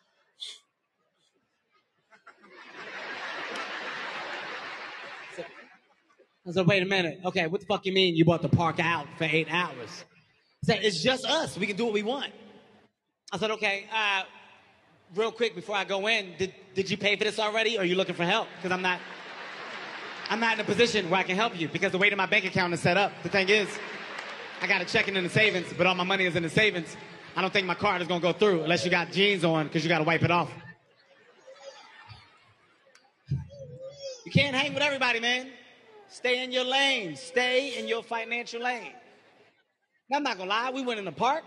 I said, wait a minute. Okay, what the fuck you mean you bought the park out for eight hours? He said, it's just us. We can do what we want. I said, okay, uh, real quick before I go in, did, did you pay for this already or are you looking for help? Because I'm not, I'm not in a position where I can help you because the way that my bank account is set up, the thing is, I got a checking in the savings, but all my money is in the savings. I don't think my card is gonna go through unless you got jeans on because you gotta wipe it off. You can't hang with everybody, man. Stay in your lane. Stay in your financial lane. Now, I'm not gonna lie, we went in the park.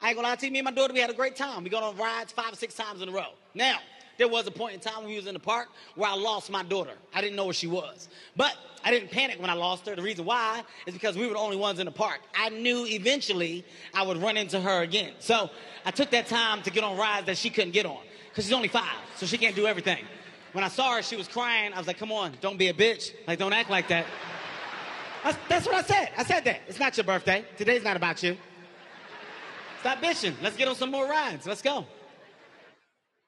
I ain't gonna lie to you, me and my daughter, we had a great time. We got on rides five or six times in a row. Now, there was a point in time when we was in the park where I lost my daughter. I didn't know where she was. But I didn't panic when I lost her. The reason why is because we were the only ones in the park. I knew eventually I would run into her again. So I took that time to get on rides that she couldn't get on. Because she's only five, so she can't do everything. When I saw her, she was crying. I was like, come on, don't be a bitch. Like, don't act like that. That's, that's what I said. I said that. It's not your birthday. Today's not about you. Stop bitching. Let's get on some more rides. Let's go.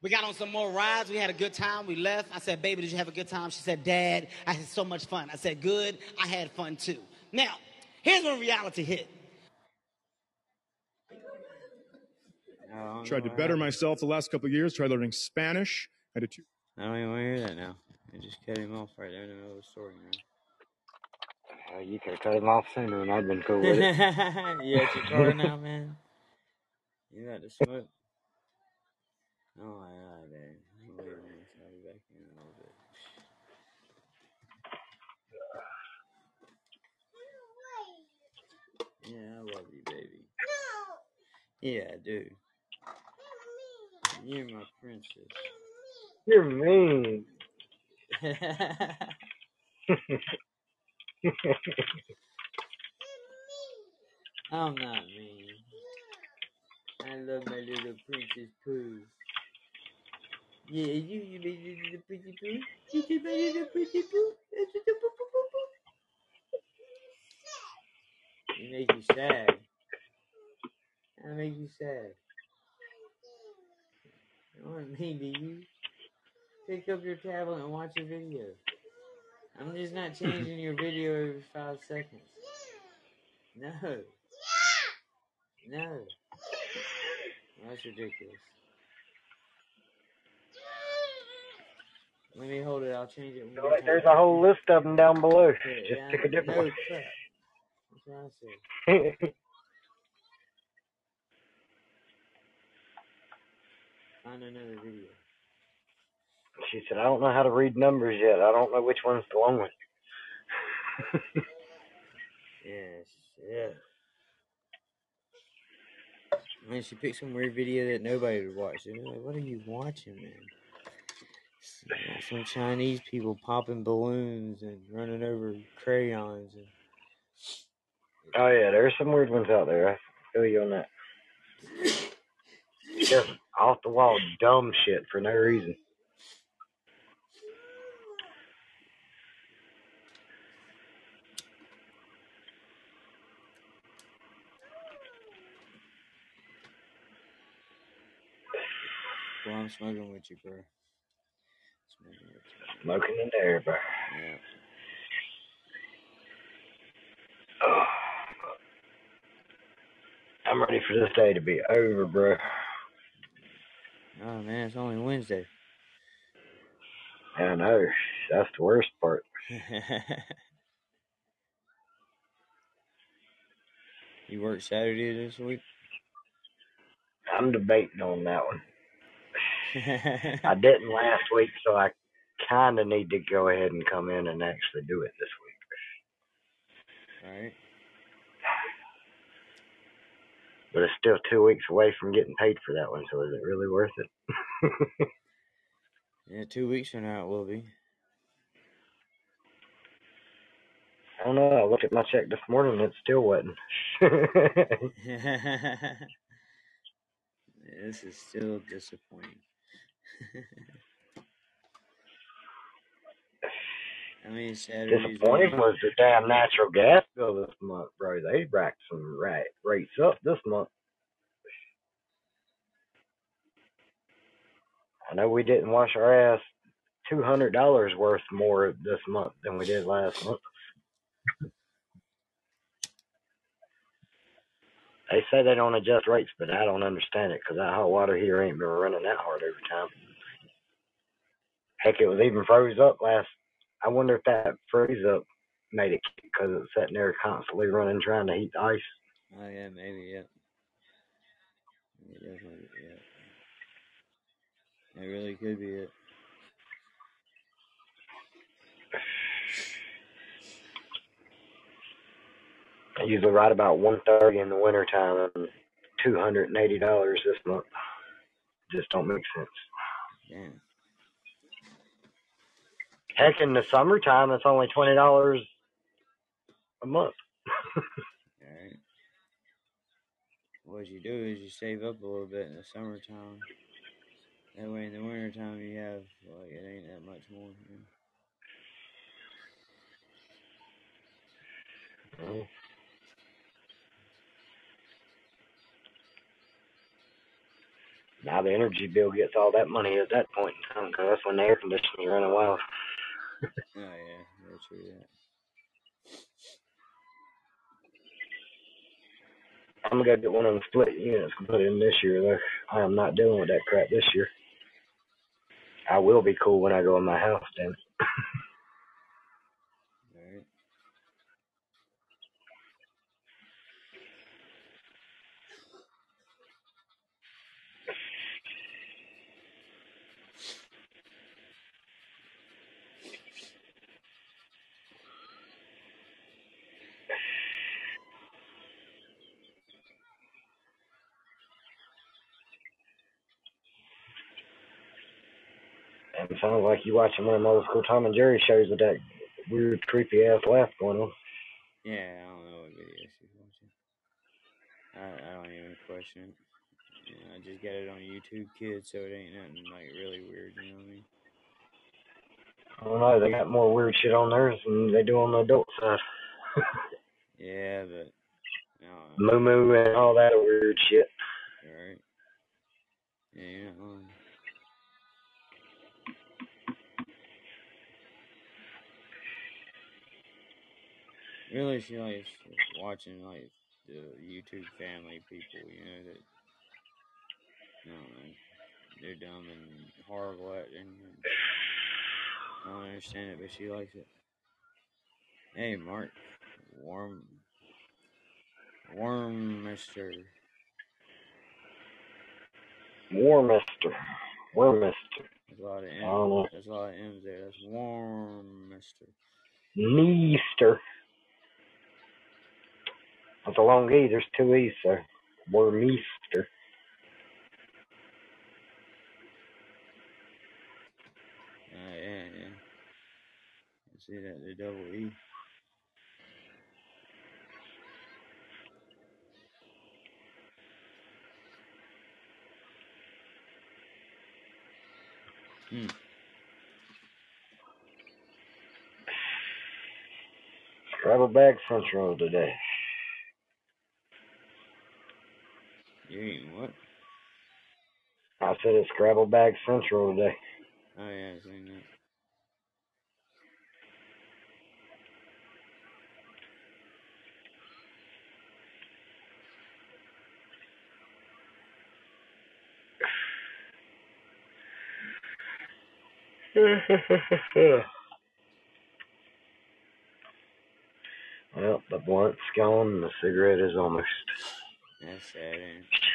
We got on some more rides. We had a good time. We left. I said, Baby, did you have a good time? She said, Dad, I had so much fun. I said, Good. I had fun too. Now, here's when reality hit. Tried to better myself the last couple of years. Tried learning Spanish. I did two. I don't even want to hear that now. I just cut him off right there in the middle of the story, man. Uh, you could have cut him off sooner and I'd been cool with it. you at your car now, man? You got to smoke? Oh my god, man. Wait a minute, I'll be back in a little bit. Yeah, I love you, baby. Yeah, I do. You're my princess. You're mean. I'm not mean. I love my little princess poo. Yeah, you, you made your little pretty poo. You did my little pretty poo. That's a poo, poo, poo, poo. You make you sad. I make you sad. Oh, Want mean to you. Pick up your tablet and watch a video. I'm just not changing your video every five seconds. No. No. That's ridiculous. Let me hold it. I'll change it. One more time. There's a whole list of them down below. Yeah, Just yeah, pick a different no one. crap. That's what I said. Find another video. she said, I don't know how to read numbers yet. I don't know which one's the long one. Yes, yeah. Man, she picked some weird video that nobody would watch. And like, what are you watching, man? Some Chinese people popping balloons and running over crayons and Oh yeah, there's some weird ones out there. I feel you on that. Just off the wall dumb shit for no reason. I'm smoking with you, bro. Smoking with you. Smoking in there, bro. Yeah. I'm ready for this day to be over, bro. Oh man, it's only Wednesday. I know. That's the worst part. you work Saturday this week? I'm debating on that one. I didn't last week, so I kind of need to go ahead and come in and actually do it this week. Alright. But it's still two weeks away from getting paid for that one, so is it really worth it? Yeah, two weeks from now it will be. I don't know. I looked at my check this morning and it still wasn't. this is still disappointing. I mean, Disappointing was the damn natural gas bill this month, bro. They racked some right rates up this month. I know we didn't wash our ass two hundred dollars worth more this month than we did last month. They say they don't adjust rates, but I don't understand it because that hot water here ain't been running that hard every time. Heck, it was even froze up last. I wonder if that freeze up made it because it's sitting there constantly running trying to heat the ice. Oh yeah, maybe yeah. It yeah. It really could be it. I usually right about one thirty in the winter time, and two hundred and eighty dollars this month. Just don't make sense. Damn. Heck, in the summertime, it's only twenty dollars a month. What you do is you save up a little bit in the summertime. That way in the wintertime you have like it ain't that much more. You know? Now the energy bill gets all that money at that point in time because that's when the air conditioning is running wild. Oh yeah, very true that. I'm gonna go get one of them split units and put in this year though. I am not dealing with that crap this year. I will be cool when I go in my house, damn it. Alright. And it sounds like you watching one of them old Tom and Jerry shows with that weird creepy ass laugh going on. Yeah, I don't know what video she's watching. I, I don't even question it. You know, I just got it on YouTube Kids, so it ain't nothing like really weird. You know what I mean? I don't know, they got more weird shit on theirs than they do on the adult side. Yeah, but no, Moo moo and all that weird shit. alright. Yeah, you're not Really, she likes watching like the YouTube family people. You know that. No, man, they're dumb and horrible at it. And I don't understand it, but she likes it. Hey, Mark, warm, warm Mister. Warmister. Warmister. There's a lot of know. M's. There's a lot of M's there. That's warm, Mister. Meester. That's a long E. There's two E's, sir. Warmeester. Uh, yeah, yeah. You see that the double E. Hmm. Scrabble bag central today. What? I said it's Scrabble bag central today. Oh yeah, I seen that. well, the blunt's gone and the cigarette is almost. That's sad.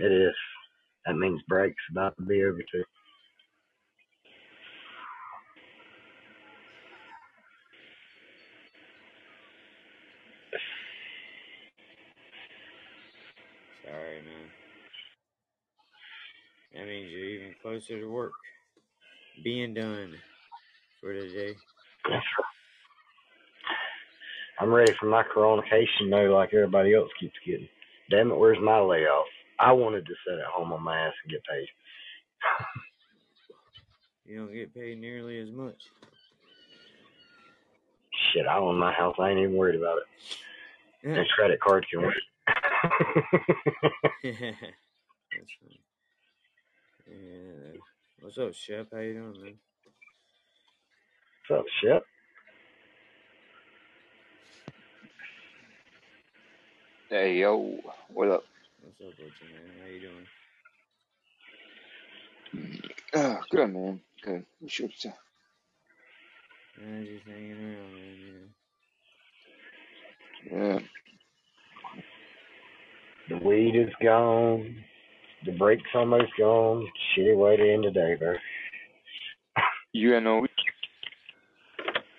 It? Is. That means break's about to be over too. Sorry, man. That means you're even closer to work. Being done for the day. I'm ready for my coronation though, like everybody else keeps getting. Damn it, where's my layoff? I wanted to sit at home on my ass and get paid. You don't get paid nearly as much. Shit, I own my house. I ain't even worried about it. Yeah. And credit card can wait. That's funny. Yeah. What's up, Shep? How you doing, man? What's up, shit? Hey yo, what up? What's up with you, man? How you doing? Uh, good man, good. What's up, sir? Yeah, just hanging around, man. You Yeah, The weed is gone. The break's almost gone. Shitty way to end the day, bro. you got no.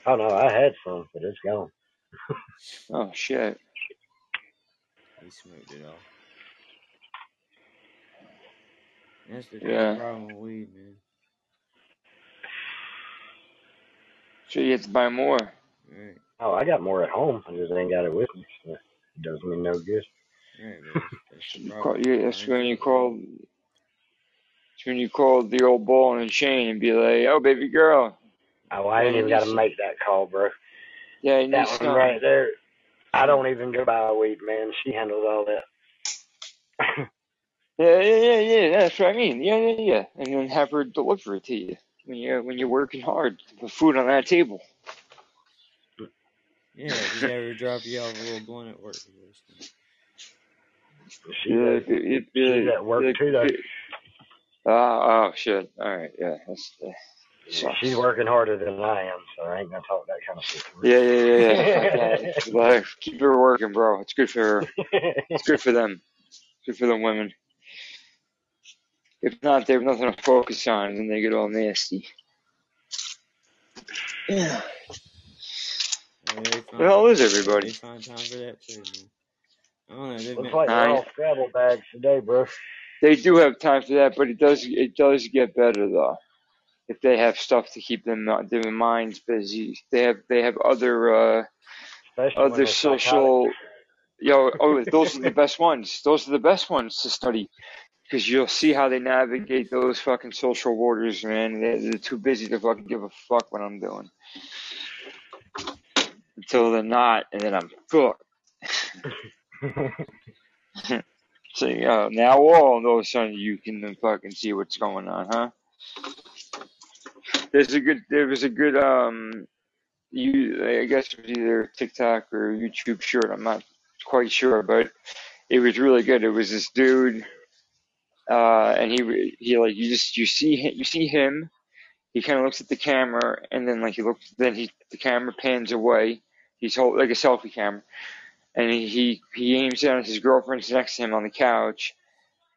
Oh no, I had some, but it's gone. Oh shit. know, he smoked it all. That's the Yeah. problem with weed, man. So you have to buy more. Right, Oh, I got more at home. I just ain't got it with me. So it does me no good. right, man. That's the problem. call, you, that's when you call. That's when you call the old ball and chain and be like, "Oh, baby girl, Oh, I yeah, ain't you even got to make that call, bro. Yeah, you need That one something." right there. I don't even go buy weed, man. She handles all that. Yeah, yeah, yeah, yeah. That's what I mean. Yeah, yeah, yeah. And then have her deliver it to you when you're when you're working hard to put food on that table. Yeah, just have her drop you off a little blunt at work. She's Yeah, at, it, it, she's it, at work it, too, though. it, oh, oh shit. All right, yeah, that's uh, sucks. She's working harder than I am, so I ain't gonna talk that kind of shit to her. Yeah, yeah, yeah, yeah. Okay. Like, keep her working, bro. It's good for her. It's good for them. Good for the women. If not, they have nothing to focus on, and they get all nasty. Yeah. And Where the hell is everybody? find time for that too, man. I don't know. They've Looks been, like they're all Scrabble bags today, bro. they do have time for that, but it does it does get better though. If they have stuff to keep them uh, their minds busy, they have they have other uh, Especially other they're psychotic. social. Yo, oh, those are the best ones. Those are the best ones to study because you'll see how they navigate those fucking social waters, man. They're, they're too busy to fucking give a fuck what I'm doing until they're not, and then I'm fucked. So now all of a sudden you can fucking see what's going on, huh? There's a good, there was a good, um, you, I guess it was either TikTok or YouTube short. I'm not quite sure, but it was really good. It was this dude, uh, and he, he like, you just, you see him, you see him, he kind of looks at the camera, and then like he looks, then he, the camera pans away. He's hold, like a selfie camera, and he, he, aims down at his girlfriend's next to him on the couch.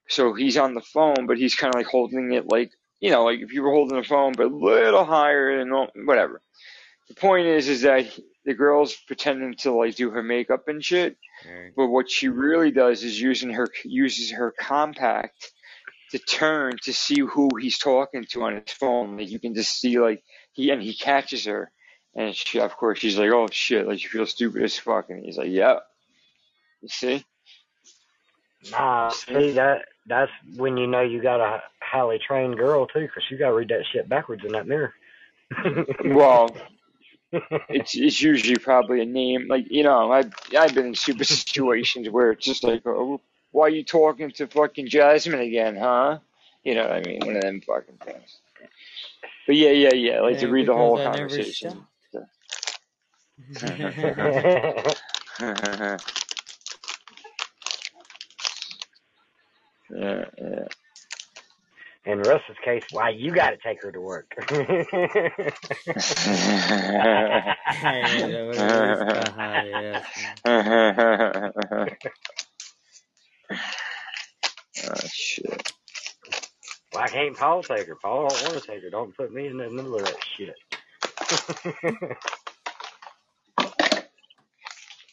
So he's on the phone, but he's kind of like holding it like, you know, like if you were holding a phone, but a little higher and whatever. The point is, is that he- the girl's pretending to like do her makeup and shit, Right. but what she really does is using her uses her compact to turn to see who he's talking to on his phone. Like you can just see like he and he catches her, and she of course she's like, oh shit, like you feel stupid as fuck, and he's like, yeah, you see, Nah, see that that's when you know you got a highly trained girl too, 'cause you gotta read that shit backwards in that mirror. well. It's it's usually probably a name like you know I've I've been in super situations where it's just like oh, why are you talking to fucking Jasmine again huh? You know what I mean one of them fucking things. But yeah yeah yeah I like to read the whole I conversation. yeah yeah. In Russ's case, why you gotta take her to work. yeah, that was a high ass, oh shit Why can't Paul take her? Paul don't want to take her. Don't put me in the middle of that shit.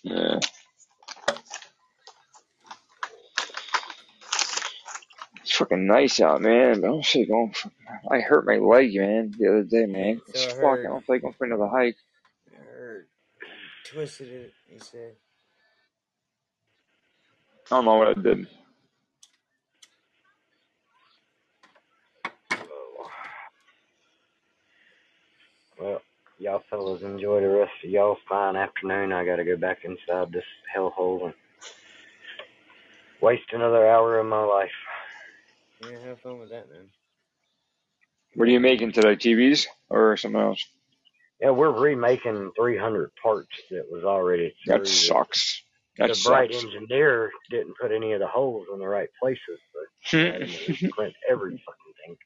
yeah it's fucking nice out man but I'm still going for, I hurt my leg man the other day man it's I fucking heard. I don't feel like going for another hike. Twisted it. He said. I don't know what I did Well, y'all fellas enjoy the rest of y'all's fine afternoon. I gotta go back inside this hellhole and waste another hour of my life. Yeah, have fun with that, man. What are you making today? TVs or something else? Yeah, we're remaking 300 parts that was already through. That sucks. That the bright engineer didn't put any of the holes in the right places, but I had to print every fucking thing.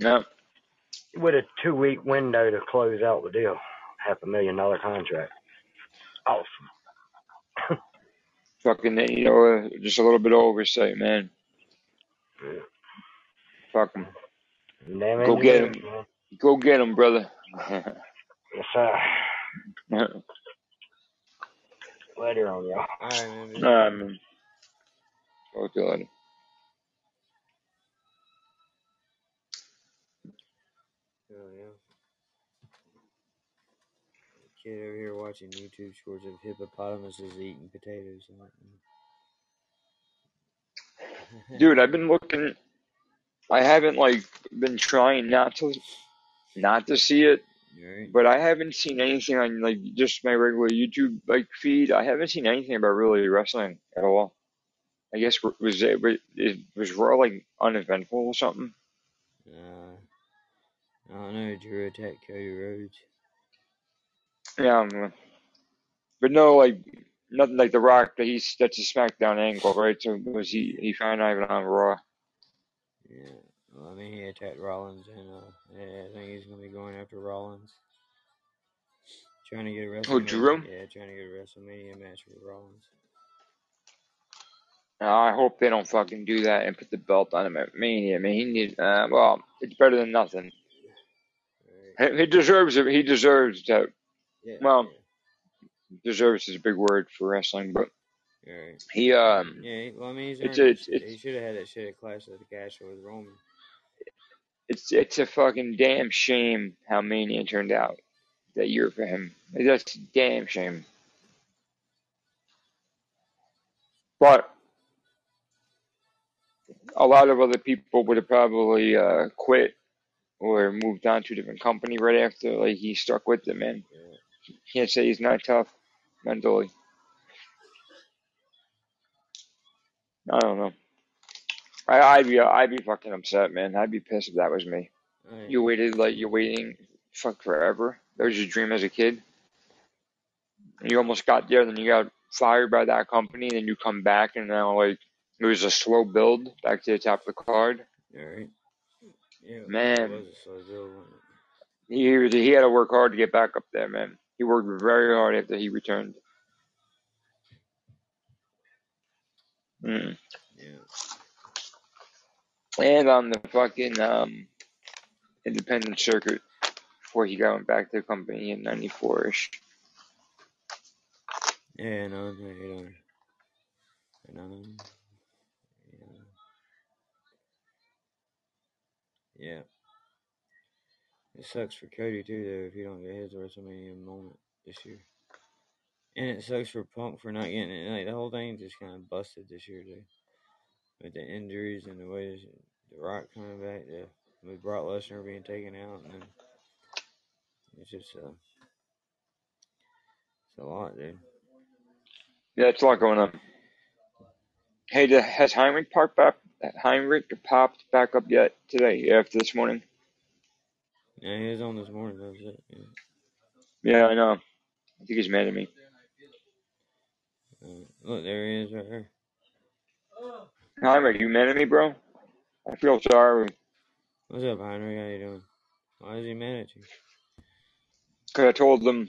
no. With a two week window to close out the deal. Half a million dollar contract. Awesome. Fucking, you know, uh, just a little bit of oversight, man. Yeah. Fuck 'em. Damn Go get engineers, 'em. man. Go get 'em, brother. Yes, sir. Later on, y'all. Alright, man. Alright, man. Talk to you later. Kid over here watching YouTube shorts of hippopotamuses eating potatoes. Dude, I've been looking. I haven't like been trying not to, not to see it, Right. but I haven't seen anything on like just my regular YouTube like feed. I haven't seen anything about really wrestling at all. I guess was it was it was Raw like uneventful or something? Uh, I don't know. Drew attacked Cody Rhodes. Yeah, um, but no, like nothing like The Rock. That he's that's a SmackDown angle, right? So was he he found out even on Raw? Yeah. Well, I mean, he attacked Rollins, and uh, yeah, I think he's gonna be going after Rollins, trying to get a WrestleMania. Oh, Drew? Yeah, trying to get a WrestleMania match with Rollins. Uh, I hope they don't fucking do that and put the belt on him at Mania. I mean, he need. Uh, well, it's better than nothing. He, he deserves it. He deserves that. Yeah. Well, deserves is a big word for wrestling, but Right. he um Yeah. Well, I mean, he's It's a- it's- he should have had that shit at Clash of the Castle with Roman. it's it's a fucking damn shame how Mania turned out that year for him. That's a damn shame. But a lot of other people would have probably uh, quit or moved on to a different company right after. Like he stuck with them, man. Can't say he's not tough mentally. I don't know. I, I'd be I'd be fucking upset, man. I'd be pissed if that was me. Right. You waited like you're waiting fuck forever. That was your dream as a kid. You almost got there, then you got fired by that company, then you come back and now like it was a slow build back to the top of the card. All right. Yeah. It Man. was a slow build, wasn't? He he had to work hard to get back up there, man. He worked very hard after he returned. Mm. Yeah. And on the fucking um independent circuit before he got back to the company in '94 ish. Yeah. No. No. You don't. No. Yeah. Yeah. It sucks for Cody too, though, if he don't get his WrestleMania moment this year. And it sucks for Punk for not getting it. Like the whole thing just kind of busted this year, too, with the injuries and the way the Rock coming back, the with Brock Lesnar being taken out, and then it's just uh, it's a lot, dude. Yeah, it's a lot going on. Hey, has Heinrich popped back? Heinrich popped back up yet today? After this morning? Yeah, he was on this morning. That was it. Yeah. Yeah, I know. I think he's mad at me. Uh, look, there he is, right there. Heinrich, you mad at me, bro? I feel sorry. What's up, Heinrich? How you doing? Why is he mad at you? Cause I told him,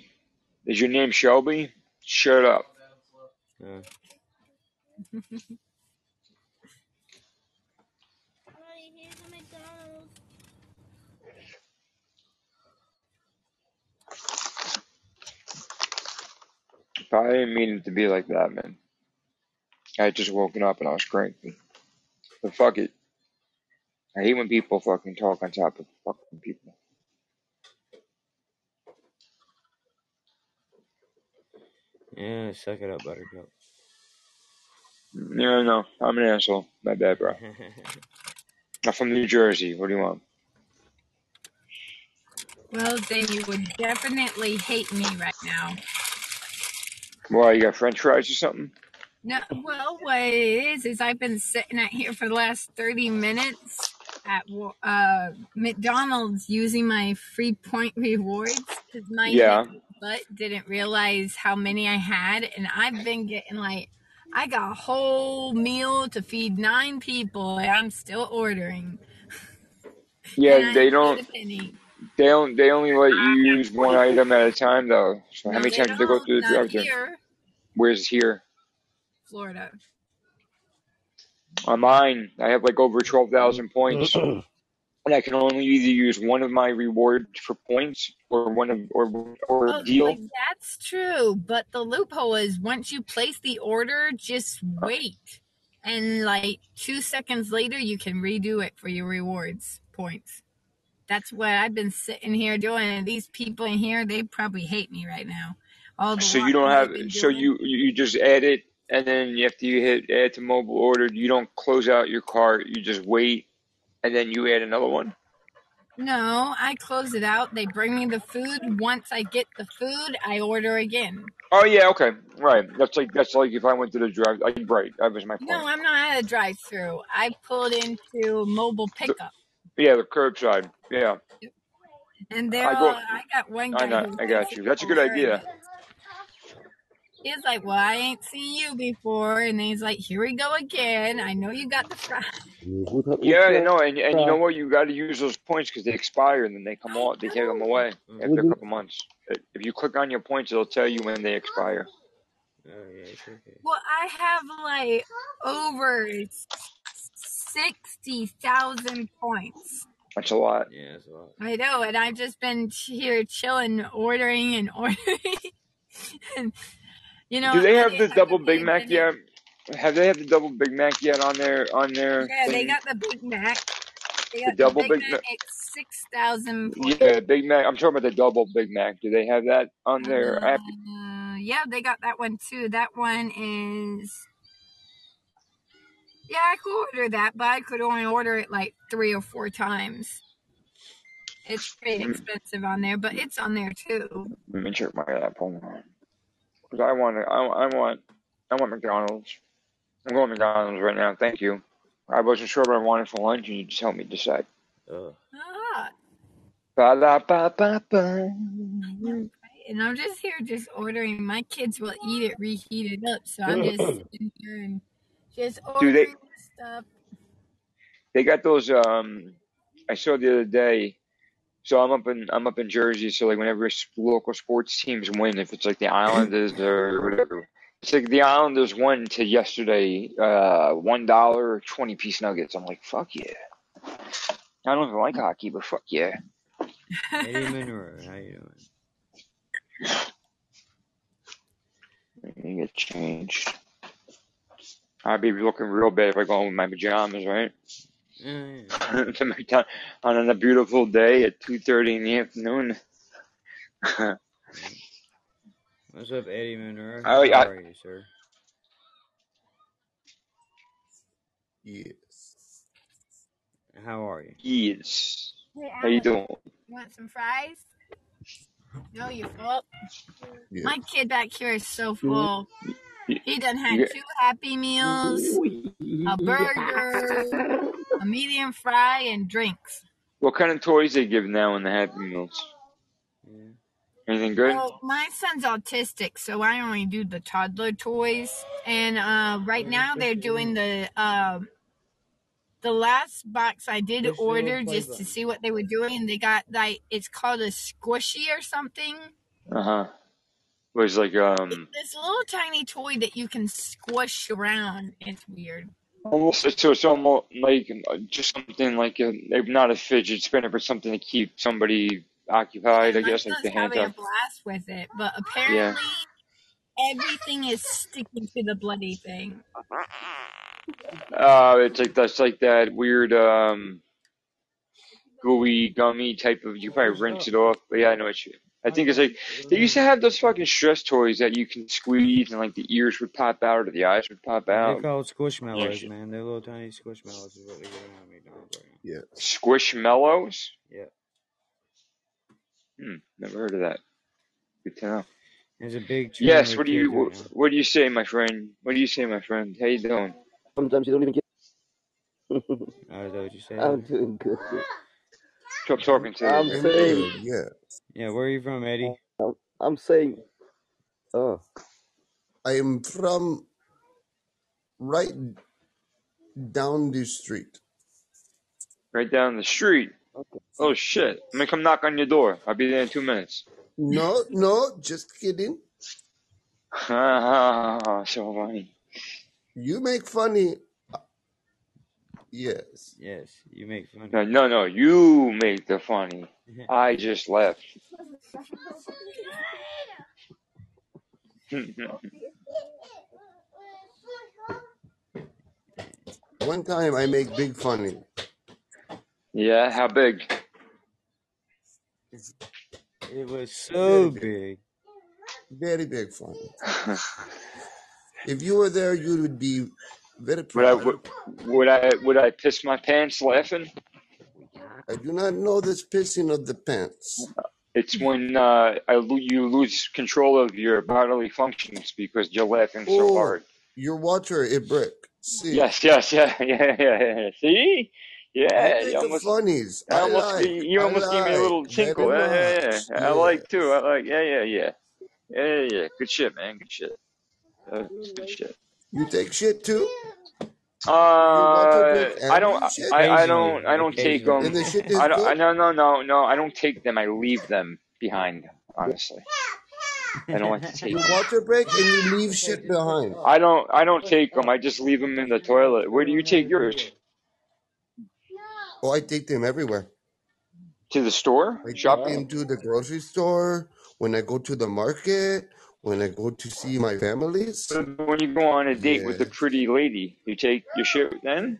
"Is your name Shelby?" Shut up. Uh, I didn't mean it to be like that, man. I had just woken up and I was cranky. But fuck it. I hate when people fucking talk on top of fucking people. yeah, suck it up, Buttercup. Yeah, no, I'm an asshole. My bad, bro. I'm from New Jersey. What do you want? Well, then you would definitely hate me right now. Why, you got french fries or something? No, well, what it is is I've been sitting out here for the last thirty minutes at uh, McDonald's using my free point rewards because my Yeah. butt didn't realize how many I had, and I've been getting like I got a whole meal to feed nine people, and I'm still ordering. Yeah, they don't. A penny. They don't. They only let you use one item at a time, though. So how No, many times do they go through the Not drive-thru? Where's here? Florida. On mine, I have like over twelve thousand points, and I can only either use one of my rewards for points or one of or or Oh, deal. like that's true, but the loophole is once you place the order, just wait, and like two seconds later, you can redo it for your rewards points. That's what I've been sitting here doing. And these people in here, they probably hate me right now. All the So you don't have so doing. you you just add it and then after you hit add to mobile order, you don't close out your cart. You just wait and then you add another one. No, I close it out. They bring me the food. Once I get the food, I order again. Oh yeah, okay, right. That's like that's like if I went to the drive. I, right, that was my point. No, I'm not at a drive through. I pulled into mobile pickup. Yeah, the curbside. Yeah, And they're I go. I got one I guy know. who I got you. That's a good idea. He's like, well, I ain't seen you before. And then he's like, here we go again. I know you got the fries. Yeah, I know, and and you know what? You got to use those points because they expire and then they come off. They take them away mm-hmm. after a couple months. If you click on your points, it'll tell you when they expire. Oh yeah, it's okay. Well, I have like over 60,000 points. That's a lot. Yeah, that's a lot. I know. And I've just been here chilling, ordering and ordering. and, you know, Do they I have the didn't- double Big Mac yet? Have they have the double Big Mac yet on their on their? yeah, they got the Big Mac. They The double the Big Big Mac. Mac at 6,000. Yeah, Big Mac. I'm talking about the double Big Mac. Do they have that on their app? Uh, yeah, they got that one too. That one is. Yeah, I could order that, but I could only order it like three or four times. It's pretty Mm. expensive on there, but it's on there too. Let me check my app. Hold on. Because I want I, I want I want McDonald's. I'm going to McDonald's right now. Thank you. I wasn't sure what I wanted for lunch, and you just helped me decide. Oh. Ah, Ba da ba ba ba. and I'm just here, just ordering. My kids will eat it, reheat it up, so I'm just sitting here and just Do they? stuff. They got those. Um, I saw the other day. So I'm up in I'm up in Jersey. So like whenever local sports teams win, if it's like the Islanders or whatever, it's like the Islanders won to yesterday, uh, one dollar twenty piece nuggets. I'm like, fuck yeah. I don't even like hockey, but fuck yeah. Eddie Monroe, how you doing? Let me get changed. I'd be looking real bad if I go home with my pajamas, right? Yeah, mm. yeah. To McDon- on a beautiful day at two thirty in the afternoon. What's up, Eddie Monroe? Oh, How yeah. are you, sir? Yes. How are you? Yes. Hey, How you doing? you want some fries? No, you full. Yeah. My kid back here is so full. You, He done had two Happy Meals, a burger, a medium fry, and drinks. what kind of toys they give now in the Happy Meals? Yeah. Anything good? Well, my son's autistic, so I only do the toddler toys. And uh, right now they're doing the um the last box I did Push the little order just to see what they were doing. They got like it's called a squishy or something. Uh huh. Was like um This little tiny toy that you can squish around. It's weird. almost so it's almost like just something like a not a fidget spinner, but something to keep somebody occupied. I guess like the hands having a blast with it, but Yeah. apparently everything is sticking to the bloody thing. Uh, it's like that's like that weird um gooey gummy type of. You probably rinse it off, but yeah, I know what you. I think it's like they used to have those fucking stress toys that you can squeeze and like the ears would pop out or the eyes would pop out. They're out. called Yeah, squishmallows, shit. man. They're little tiny squishmallows is what they're giving out at McDonald's right Yeah. Squishmallows? Yeah. Hmm, never heard of that. Good to know. There's a big Yes, what do you what, what do you say, my friend? What do you say, my friend? How you doing? Sometimes you don't even get. Oh, is that what you said? I'm doing good. Stop talking to I'm you. I'm saying. Yeah. Yeah, where are you from, Eddie? I'm, I'm saying, oh, I am from right down the street. Right down the street. okay. Oh shit! I'm gonna come knock on your door. I'll be there in two minutes. No, no, just kidding. so funny. You make funny. Yes. Yes, you make fun. No, no, no. You make the funny. I just left. One time I make big funny. yeah, how big? It was so big. Very big funny. if you were there, you would be very Would I would, would I would I piss my pants laughing? I do not know this pissing of the pants. It's when uh, I lo- you lose control of your bodily functions because you're laughing so Oh, hard. your water, it break. See, Yes, yes, yeah, yeah, yeah. yeah. See? Yeah, make you the almost, funnies. I I almost, like. you I almost gave me a little very tinkle. Yeah, yeah, yeah. much. I like too. I like, yeah, yeah, yeah, yeah, yeah. yeah. Good shit, man. Good shit. Uh, good shit. You take shit too? Your water Uh, break I and don't, shit? I, I don't, I don't take them. And the shit is I don't, I, good? no, no, no, no. I don't take them. I leave them behind. Honestly, I don't like to take Your them. water break and you leave shit behind. I don't, I don't take them. I just leave them in the toilet. Where do you take yours? Oh, I take them everywhere. To the store? I take Shopping? them to the grocery store, when I go to the market, when I go to see my families. When you go on a date with a pretty lady, you take your shit then?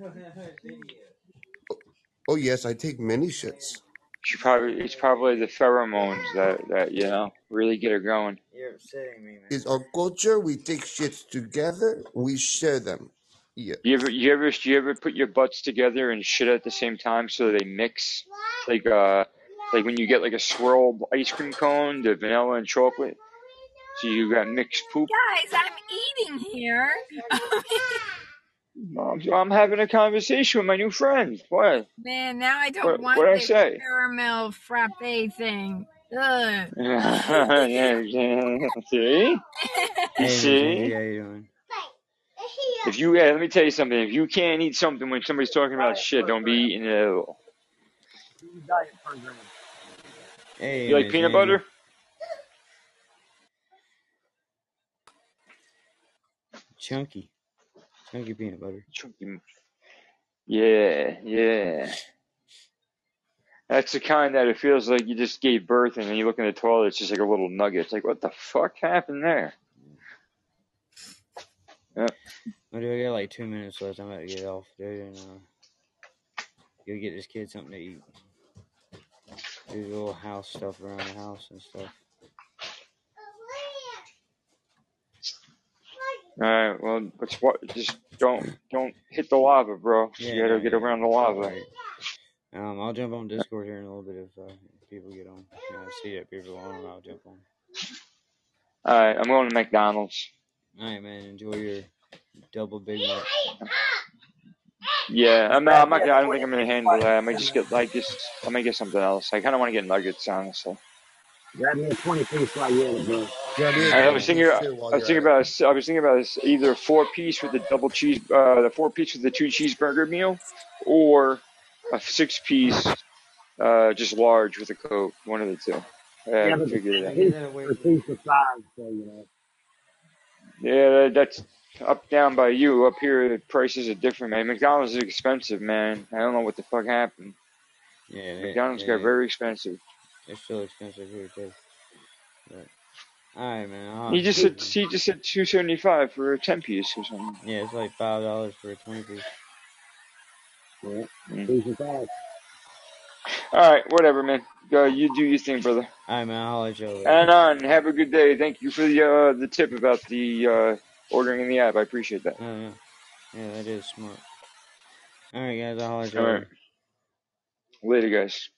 Oh, yes, I take many shits. She probably, it's probably the pheromones that, that, you know, really get her going. You're upsetting me, man. It's our culture. We take shits together. We share them. Yeah. You ever, you ever, do you ever put your butts together and shit at the same time so they mix? Like, uh, like when you get like a swirl ice cream cone, the vanilla and chocolate. So you got mixed poop. Guys, I'm eating here. I'm, I'm having a conversation with my new friend. What? Man, now I don't What? want What I the say? caramel frappe thing. Ugh. yeah, yeah. See? You Hey, see? Angie, how you doing? If you, yeah, let me tell you something. If you can't eat something when somebody's talking about shit, don't be eating it at all. Diet program. Hey, You like Miss peanut Angie. butter? Chunky. Chunky peanut butter. Chunky. Yeah, yeah. That's the kind that it feels like you just gave birth and then you look in the toilet, it's just like a little nugget. It's like, what the fuck happened there? Yeah. What do I got? Like two minutes left. I'm about to get off, dude, and uh, go get this kid something to eat. Do little house stuff around the house and stuff. All right. Well, let's what? Just don't don't hit the lava, bro. Yeah, You gotta no, get yeah. around the lava. Alright. Um, I'll jump on Discord here in a little bit if, uh, if people get on. You know, I see that people are on, I'll jump on. All right. I'm going to McDonald's. Alright, man. Enjoy your double Big Mac. Yeah, I'm not. I'm not gonna, I don't think I'm gonna handle that. I might just get like just. I might get something else. I kind of want to get nuggets, honestly. Grab me a 20 piece while you're at it, bro. Grab me a I was thinking. piece I was thinking at it. about. a s- I was thinking about this, either a four piece with the double cheese, uh, the four piece with the two cheeseburger meal, or a six piece, uh, just large with a coke. One of the two. I Yeah, but the figured it out. piece piece of size, so you know. Yeah, that's up down by you. Up here, the prices are different, man. McDonald's is expensive, man. I don't know what the fuck happened. Yeah, they, McDonald's yeah, got very expensive. they're still expensive here, too. But, alright, man. I'll He just said he just said two seventy five for a ten piece or something. Yeah, it's like $5 for a 20 piece. Yeah, Mm. piece of size. All right, whatever, man. Go, you do your thing, brother. Alright, man. I'll let you later. And on. Have a good day. Thank you for the uh, the tip about the uh, ordering in the app. I appreciate that. Oh, yeah. Yeah, that is smart. Alright, guys. I'll let you All later. right. Later, guys.